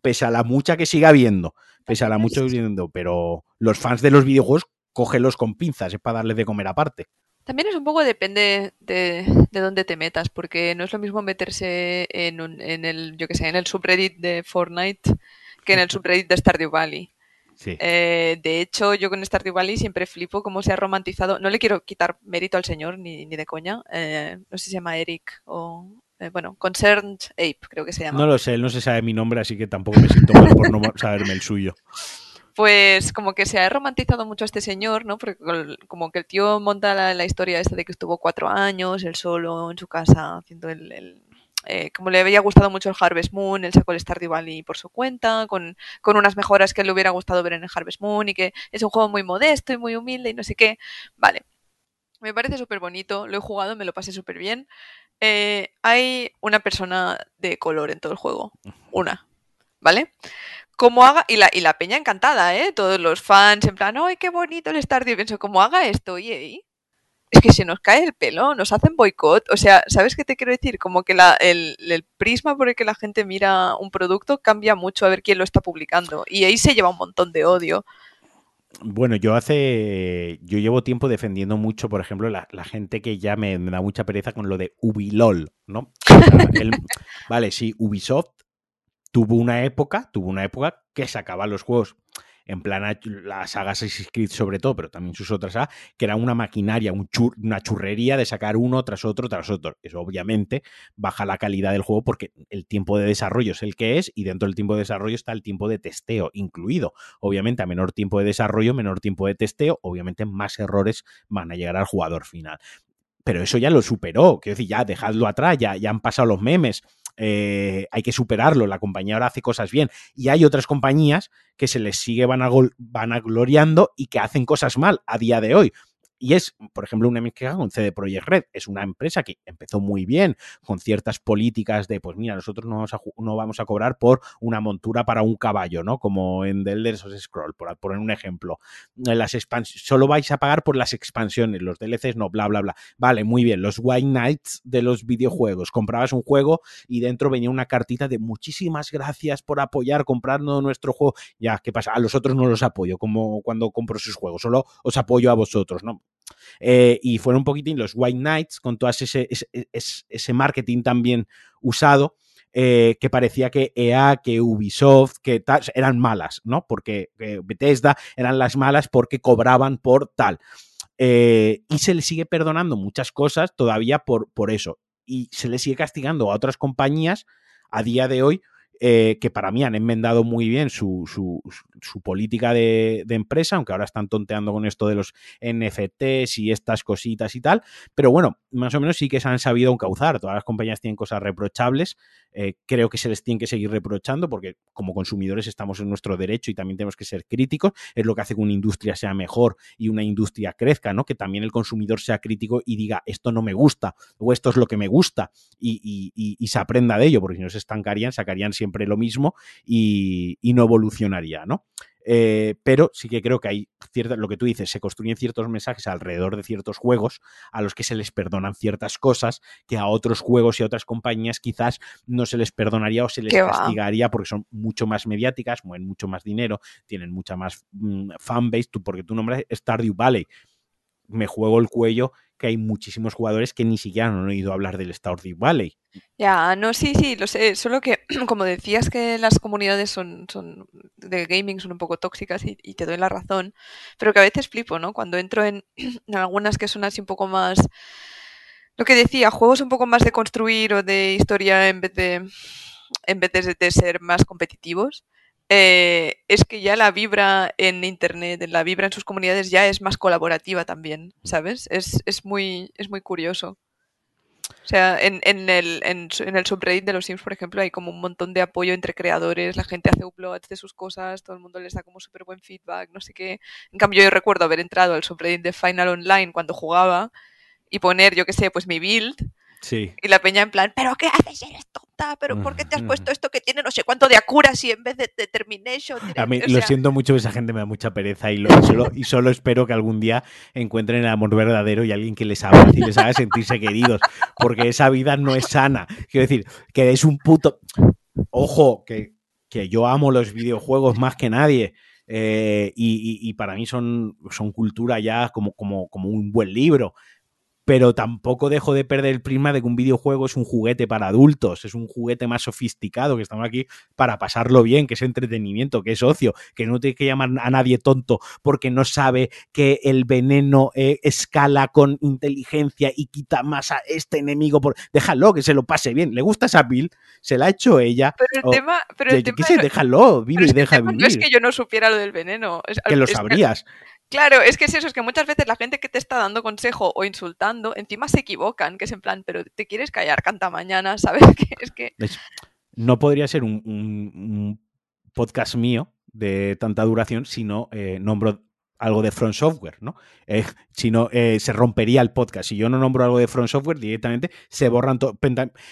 pese a la mucha que siga habiendo, pese a la mucha que siga habiendo, pero los fans de los videojuegos, cógelos con pinzas, es para darles de comer aparte. También es un poco depende de, de dónde te metas, porque no es lo mismo meterse en, en el, yo que sé, en el subreddit de Fortnite que en el subreddit de Stardew Valley. Eh, de hecho, yo con Stardew Valley siempre flipo cómo se ha romantizado. No le quiero quitar mérito al señor, ni, ni de coña. Eh, no sé si se llama Eric o. Eh, bueno, Concerned Ape, creo que se llama. No lo sé, él no se sabe mi nombre, así que tampoco me siento mal por no saberme el suyo. Pues como que se ha romantizado mucho a este señor, ¿no? Porque como que el tío monta la, historia esta de que estuvo cuatro años, él solo en su casa haciendo el eh, como le había gustado mucho el Harvest Moon, él sacó el Stardew Valley por su cuenta, con, con, unas mejoras que le hubiera gustado ver en el Harvest Moon y que es un juego muy modesto y muy humilde y no sé qué. Vale. Me parece súper bonito, lo he jugado, me lo pasé súper bien. Eh, hay una persona de color en todo el juego. Una. ¿Vale? Como haga, y la, y la peña encantada, ¿eh? Todos los fans en plan, ¡ay, qué bonito el Stardew! Pienso, como haga esto, y es que se nos cae el pelo, nos hacen boicot. O sea, ¿sabes qué te quiero decir? Como que el, prisma por el que la gente mira un producto cambia mucho a ver quién lo está publicando. Y ahí se lleva un montón de odio. Bueno, yo hace. Yo llevo tiempo defendiendo mucho, por ejemplo, la, gente que ya me, da mucha pereza con lo de Ubilol, ¿no? vale, sí, Ubisoft tuvo una época, tuvo una época que sacaba los juegos en plan la saga Assassin's Creed sobre todo, pero también sus otras sagas, que era una maquinaria, una churrería de sacar uno tras otro tras otro. Eso obviamente baja la calidad del juego porque el tiempo de desarrollo es el que es y dentro del tiempo de desarrollo está el tiempo de testeo incluido. Obviamente a menor tiempo de desarrollo, menor tiempo de testeo, obviamente más errores van a llegar al jugador final pero eso ya lo superó. Quiero decir, ya dejadlo atrás, ya, ya han pasado los memes. Eh, hay que superarlo, la compañía ahora hace cosas bien. Y hay otras compañías que se les sigue vanagloriando y que hacen cosas mal a día de hoy. Y es, por ejemplo, una mezcla con CD Projekt Red. Es una empresa que empezó muy bien con ciertas políticas de, pues mira, nosotros no vamos a, no vamos a cobrar por una montura para un caballo, ¿no? Como en The Elder Scroll, por poner un ejemplo. Las solo vais a pagar por las expansiones, los DLCs no, bla, bla, bla. Vale, muy bien. Los White Knights de los videojuegos. Comprabas un juego y dentro venía una cartita de muchísimas gracias por apoyar comprando nuestro juego. Ya, ¿qué pasa? A los otros no los apoyo, como cuando compro sus juegos, solo os apoyo a vosotros, ¿no? Eh, y fueron un poquitín los White Knights con todo ese, ese, marketing también usado. Eh, que parecía que EA, que Ubisoft, que tal, eran malas, ¿no? Porque Bethesda eran las malas porque cobraban por tal. Eh, y se le sigue perdonando muchas cosas todavía por, por eso. Y se le sigue castigando a otras compañías a día de hoy eh, que para mí han enmendado muy bien su, su, política de, empresa, aunque ahora están tonteando con esto de los NFTs y estas cositas y tal, pero bueno, más o menos sí que se han sabido encauzar. Todas las compañías tienen cosas reprochables, eh, creo que se les tiene que seguir reprochando porque como consumidores estamos en nuestro derecho y también tenemos que ser críticos, es lo que hace que una industria sea mejor y una industria crezca, ¿no? Que también el consumidor sea crítico y diga, esto no me gusta o esto es lo que me gusta y, y se aprenda de ello, porque si no se estancarían, sacarían siempre lo mismo y, no evolucionaría, ¿no? Eh, pero sí que creo que hay ciertas, lo que tú dices, se construyen ciertos mensajes alrededor de ciertos juegos a los que se les perdonan ciertas cosas que a otros juegos y a otras compañías quizás no se les perdonaría o se les castigaría porque son mucho más mediáticas, mueven mucho más dinero, tienen mucha más mm, fanbase, tú, porque tú nombras Stardew Valley, me juego el cuello que hay muchísimos jugadores que ni siquiera han oído hablar del Stardew Valley. Ya, no, sí, sí, lo sé. Solo que, como decías que las comunidades son, son de gaming son un poco tóxicas y, te doy la razón, pero que a veces flipo, ¿no? Cuando entro en, algunas que son así un poco más, lo que decía, juegos un poco más de construir o de historia en vez de, en vez de ser más competitivos. Eh, es que ya la vibra en Internet, la vibra en sus comunidades ya es más colaborativa también, ¿sabes? Es, es muy, es muy curioso. O sea, en, en, el, en, el subreddit de los Sims, por ejemplo, hay como un montón de apoyo entre creadores, la gente hace uploads de sus cosas, todo el mundo les da como súper buen feedback, no sé qué. En cambio, yo recuerdo haber entrado al subreddit de Final Online cuando jugaba y poner, yo qué sé, pues mi build y la peña en plan, ¿pero qué haces? Eres tonta, ¿pero por qué te has puesto esto que tiene no sé cuánto de accuracy en vez de determination? A mí lo siento mucho, esa gente me da mucha pereza y, lo, solo, y solo espero que algún día encuentren el amor verdadero y alguien que les abrace y les haga sentirse queridos, porque esa vida no es sana. Quiero decir, que es un puto... Ojo, que, que yo amo los videojuegos más que nadie. Eh, y, y, para mí son, son cultura ya como, como, como un buen libro pero tampoco dejo de perder el prisma de que un videojuego es un juguete para adultos, es un juguete más sofisticado, que estamos aquí para pasarlo bien, que es entretenimiento, que es ocio, que no tiene que llamar a nadie tonto porque no sabe que el veneno eh, escala con inteligencia y quita más a este enemigo. Por... Déjalo, que se lo pase bien. ¿Le gusta esa Bill? Se la ha hecho ella. Pero el tema... Pero el tema déjalo, vive y deja vivir. No es que yo no supiera lo del veneno. que lo sabrías. Claro, es que es eso, es que muchas veces la gente que te está dando consejo o insultando, encima se equivocan, que es en plan, pero te quieres callar, canta mañana, ¿sabes? Que es que... No podría ser un, podcast mío de tanta duración si no eh, nombro algo de Front Software, ¿no? Eh, si no, eh, se rompería el podcast. Si yo no nombro algo de Front Software, directamente se borran todo.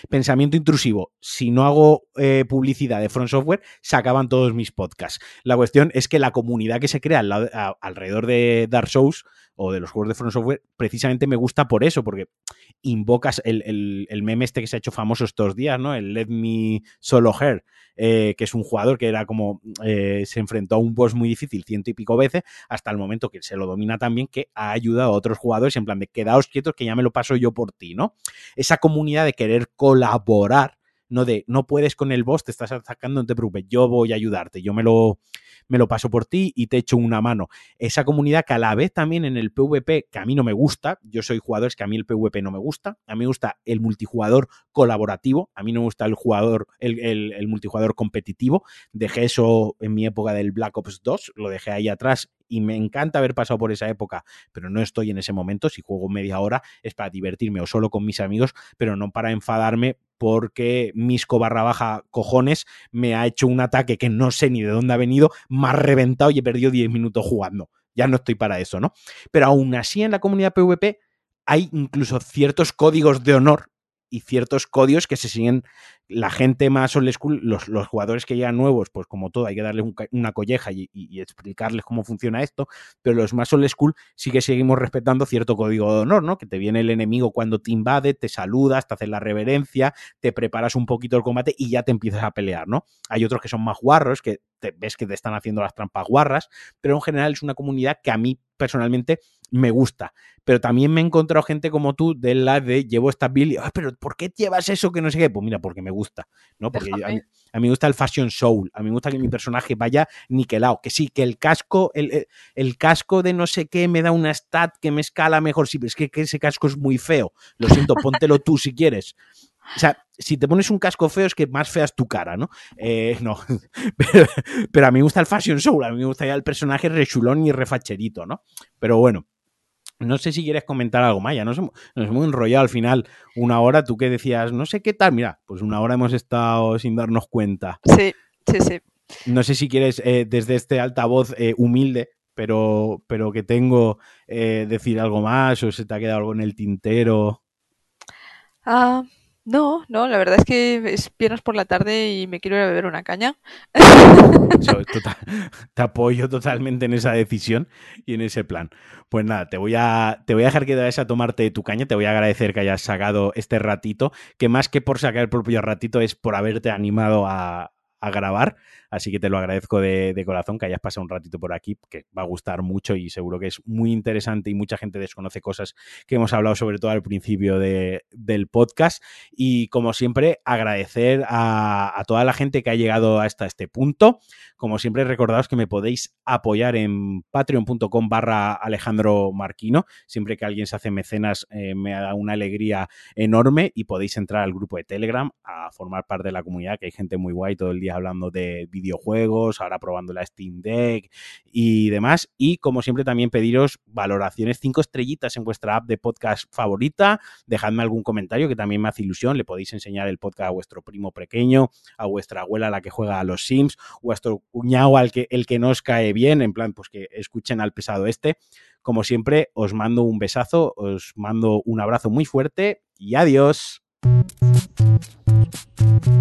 Pensamiento intrusivo. Si no hago eh, publicidad de Front Software, se acaban todos mis podcasts. La cuestión es que la comunidad que se crea alrededor de Dark Souls o de los juegos de Front Software, precisamente me gusta por eso, porque invocas el, el, meme este que se ha hecho famoso estos días, ¿no? El Let Me Solo Her, que es un jugador que era como se enfrentó a un boss muy difícil ciento y pico veces, hasta el momento que se lo domina también, que ha ayudado a otros jugadores en plan de quedaos quietos que ya me lo paso yo por ti, ¿no? Esa comunidad de querer colaborar, no de no puedes con el boss, te estás atacando, no te preocupes, yo voy a ayudarte, yo me lo me lo paso por ti y te echo una mano. Esa comunidad que a la vez también en el PvP, que a mí no me gusta, yo soy jugador, es que a mí el PvP no me gusta, a mí me gusta el multijugador colaborativo, a mí no me gusta el jugador, el, el multijugador competitivo, dejé eso en mi época del Black Ops 2, lo dejé ahí atrás y me encanta haber pasado por esa época, pero no estoy en ese momento. Si juego media hora es para divertirme o solo con mis amigos, pero no para enfadarme porque Misco barra baja cojones me ha hecho un ataque que no sé ni de dónde ha venido, más reventado y he perdido 10 minutos jugando. Ya no estoy para eso, ¿no? Pero aún así en la comunidad PvP hay incluso ciertos códigos de honor y ciertos códigos que se siguen la gente más old school, los, jugadores que llegan nuevos, pues como todo, hay que darles una colleja y, explicarles cómo funciona esto, pero los más old school sí que seguimos respetando cierto código de honor, ¿no? Que te viene el enemigo cuando te invade, te saludas, te haces la reverencia, te preparas un poquito el combate y ya te empiezas a pelear, ¿no? Hay otros que son más guarros, que te, ves que te están haciendo las trampas guarras, pero en general es una comunidad que a mí personalmente me gusta. Pero también me he encontrado gente como tú de la de llevo esta build y, pero ¿por qué llevas eso que no sé qué? Pues mira, porque me gusta, ¿no? Porque a mí, me gusta el fashion soul, a mí me gusta que mi personaje vaya niquelado, que sí, que el casco, el, el, casco de no sé qué me da una stat que me escala mejor, sí, pero es que, que ese casco es muy feo. Lo siento, póntelo tú si quieres. O sea, si te pones un casco feo es que más fea es tu cara, ¿no? Eh, no, pero, a mí me gusta el fashion soul, a mí me gusta ya el personaje rechulón y refacherito, ¿no? Pero bueno, no sé si quieres comentar algo, Maya. Nos hemos, nos hemos enrollado al final una hora. Tú que decías, no sé qué tal. Mira, pues una hora hemos estado sin darnos cuenta. Sí, sí, sí. No sé si quieres, eh, desde este altavoz eh, humilde, pero, pero que tengo, decir algo más o se te ha quedado algo en el tintero. Ah, no, no, la verdad es que es viernes por la tarde y me quiero ir a beber una caña. te apoyo totalmente en esa decisión y en ese plan. Pues nada, te voy a, te voy a dejar que vayas a tomarte tu caña. Te voy a agradecer que hayas sacado este ratito, que más que por sacar el propio ratito es por haberte animado a, a grabar. Así que te lo agradezco de, corazón que hayas pasado un ratito por aquí, que va a gustar mucho y seguro que es muy interesante y mucha gente desconoce cosas que hemos hablado sobre todo al principio del podcast. Y como siempre, agradecer a, toda la gente que ha llegado hasta este punto. Como siempre, recordaos que me podéis apoyar en patreon.com barra Alejandro. Siempre que alguien se hace mecenas eh, me da una alegría enorme y podéis entrar al grupo de Telegram a formar parte de la comunidad, que hay gente muy guay todo el día hablando de videojuegos, ahora probando la Steam Deck y demás. Y como siempre también pediros valoraciones, cinco estrellitas en vuestra app de podcast favorita. Dejadme algún comentario que también me hace ilusión. Le podéis enseñar el podcast a vuestro primo pequeño, a vuestra abuela la que juega a los Sims, o a vuestro cuñado al que, el que no os cae bien, en plan, pues que escuchen al pesado este. Como siempre, os mando un besazo, os mando un abrazo muy fuerte y adiós. Thank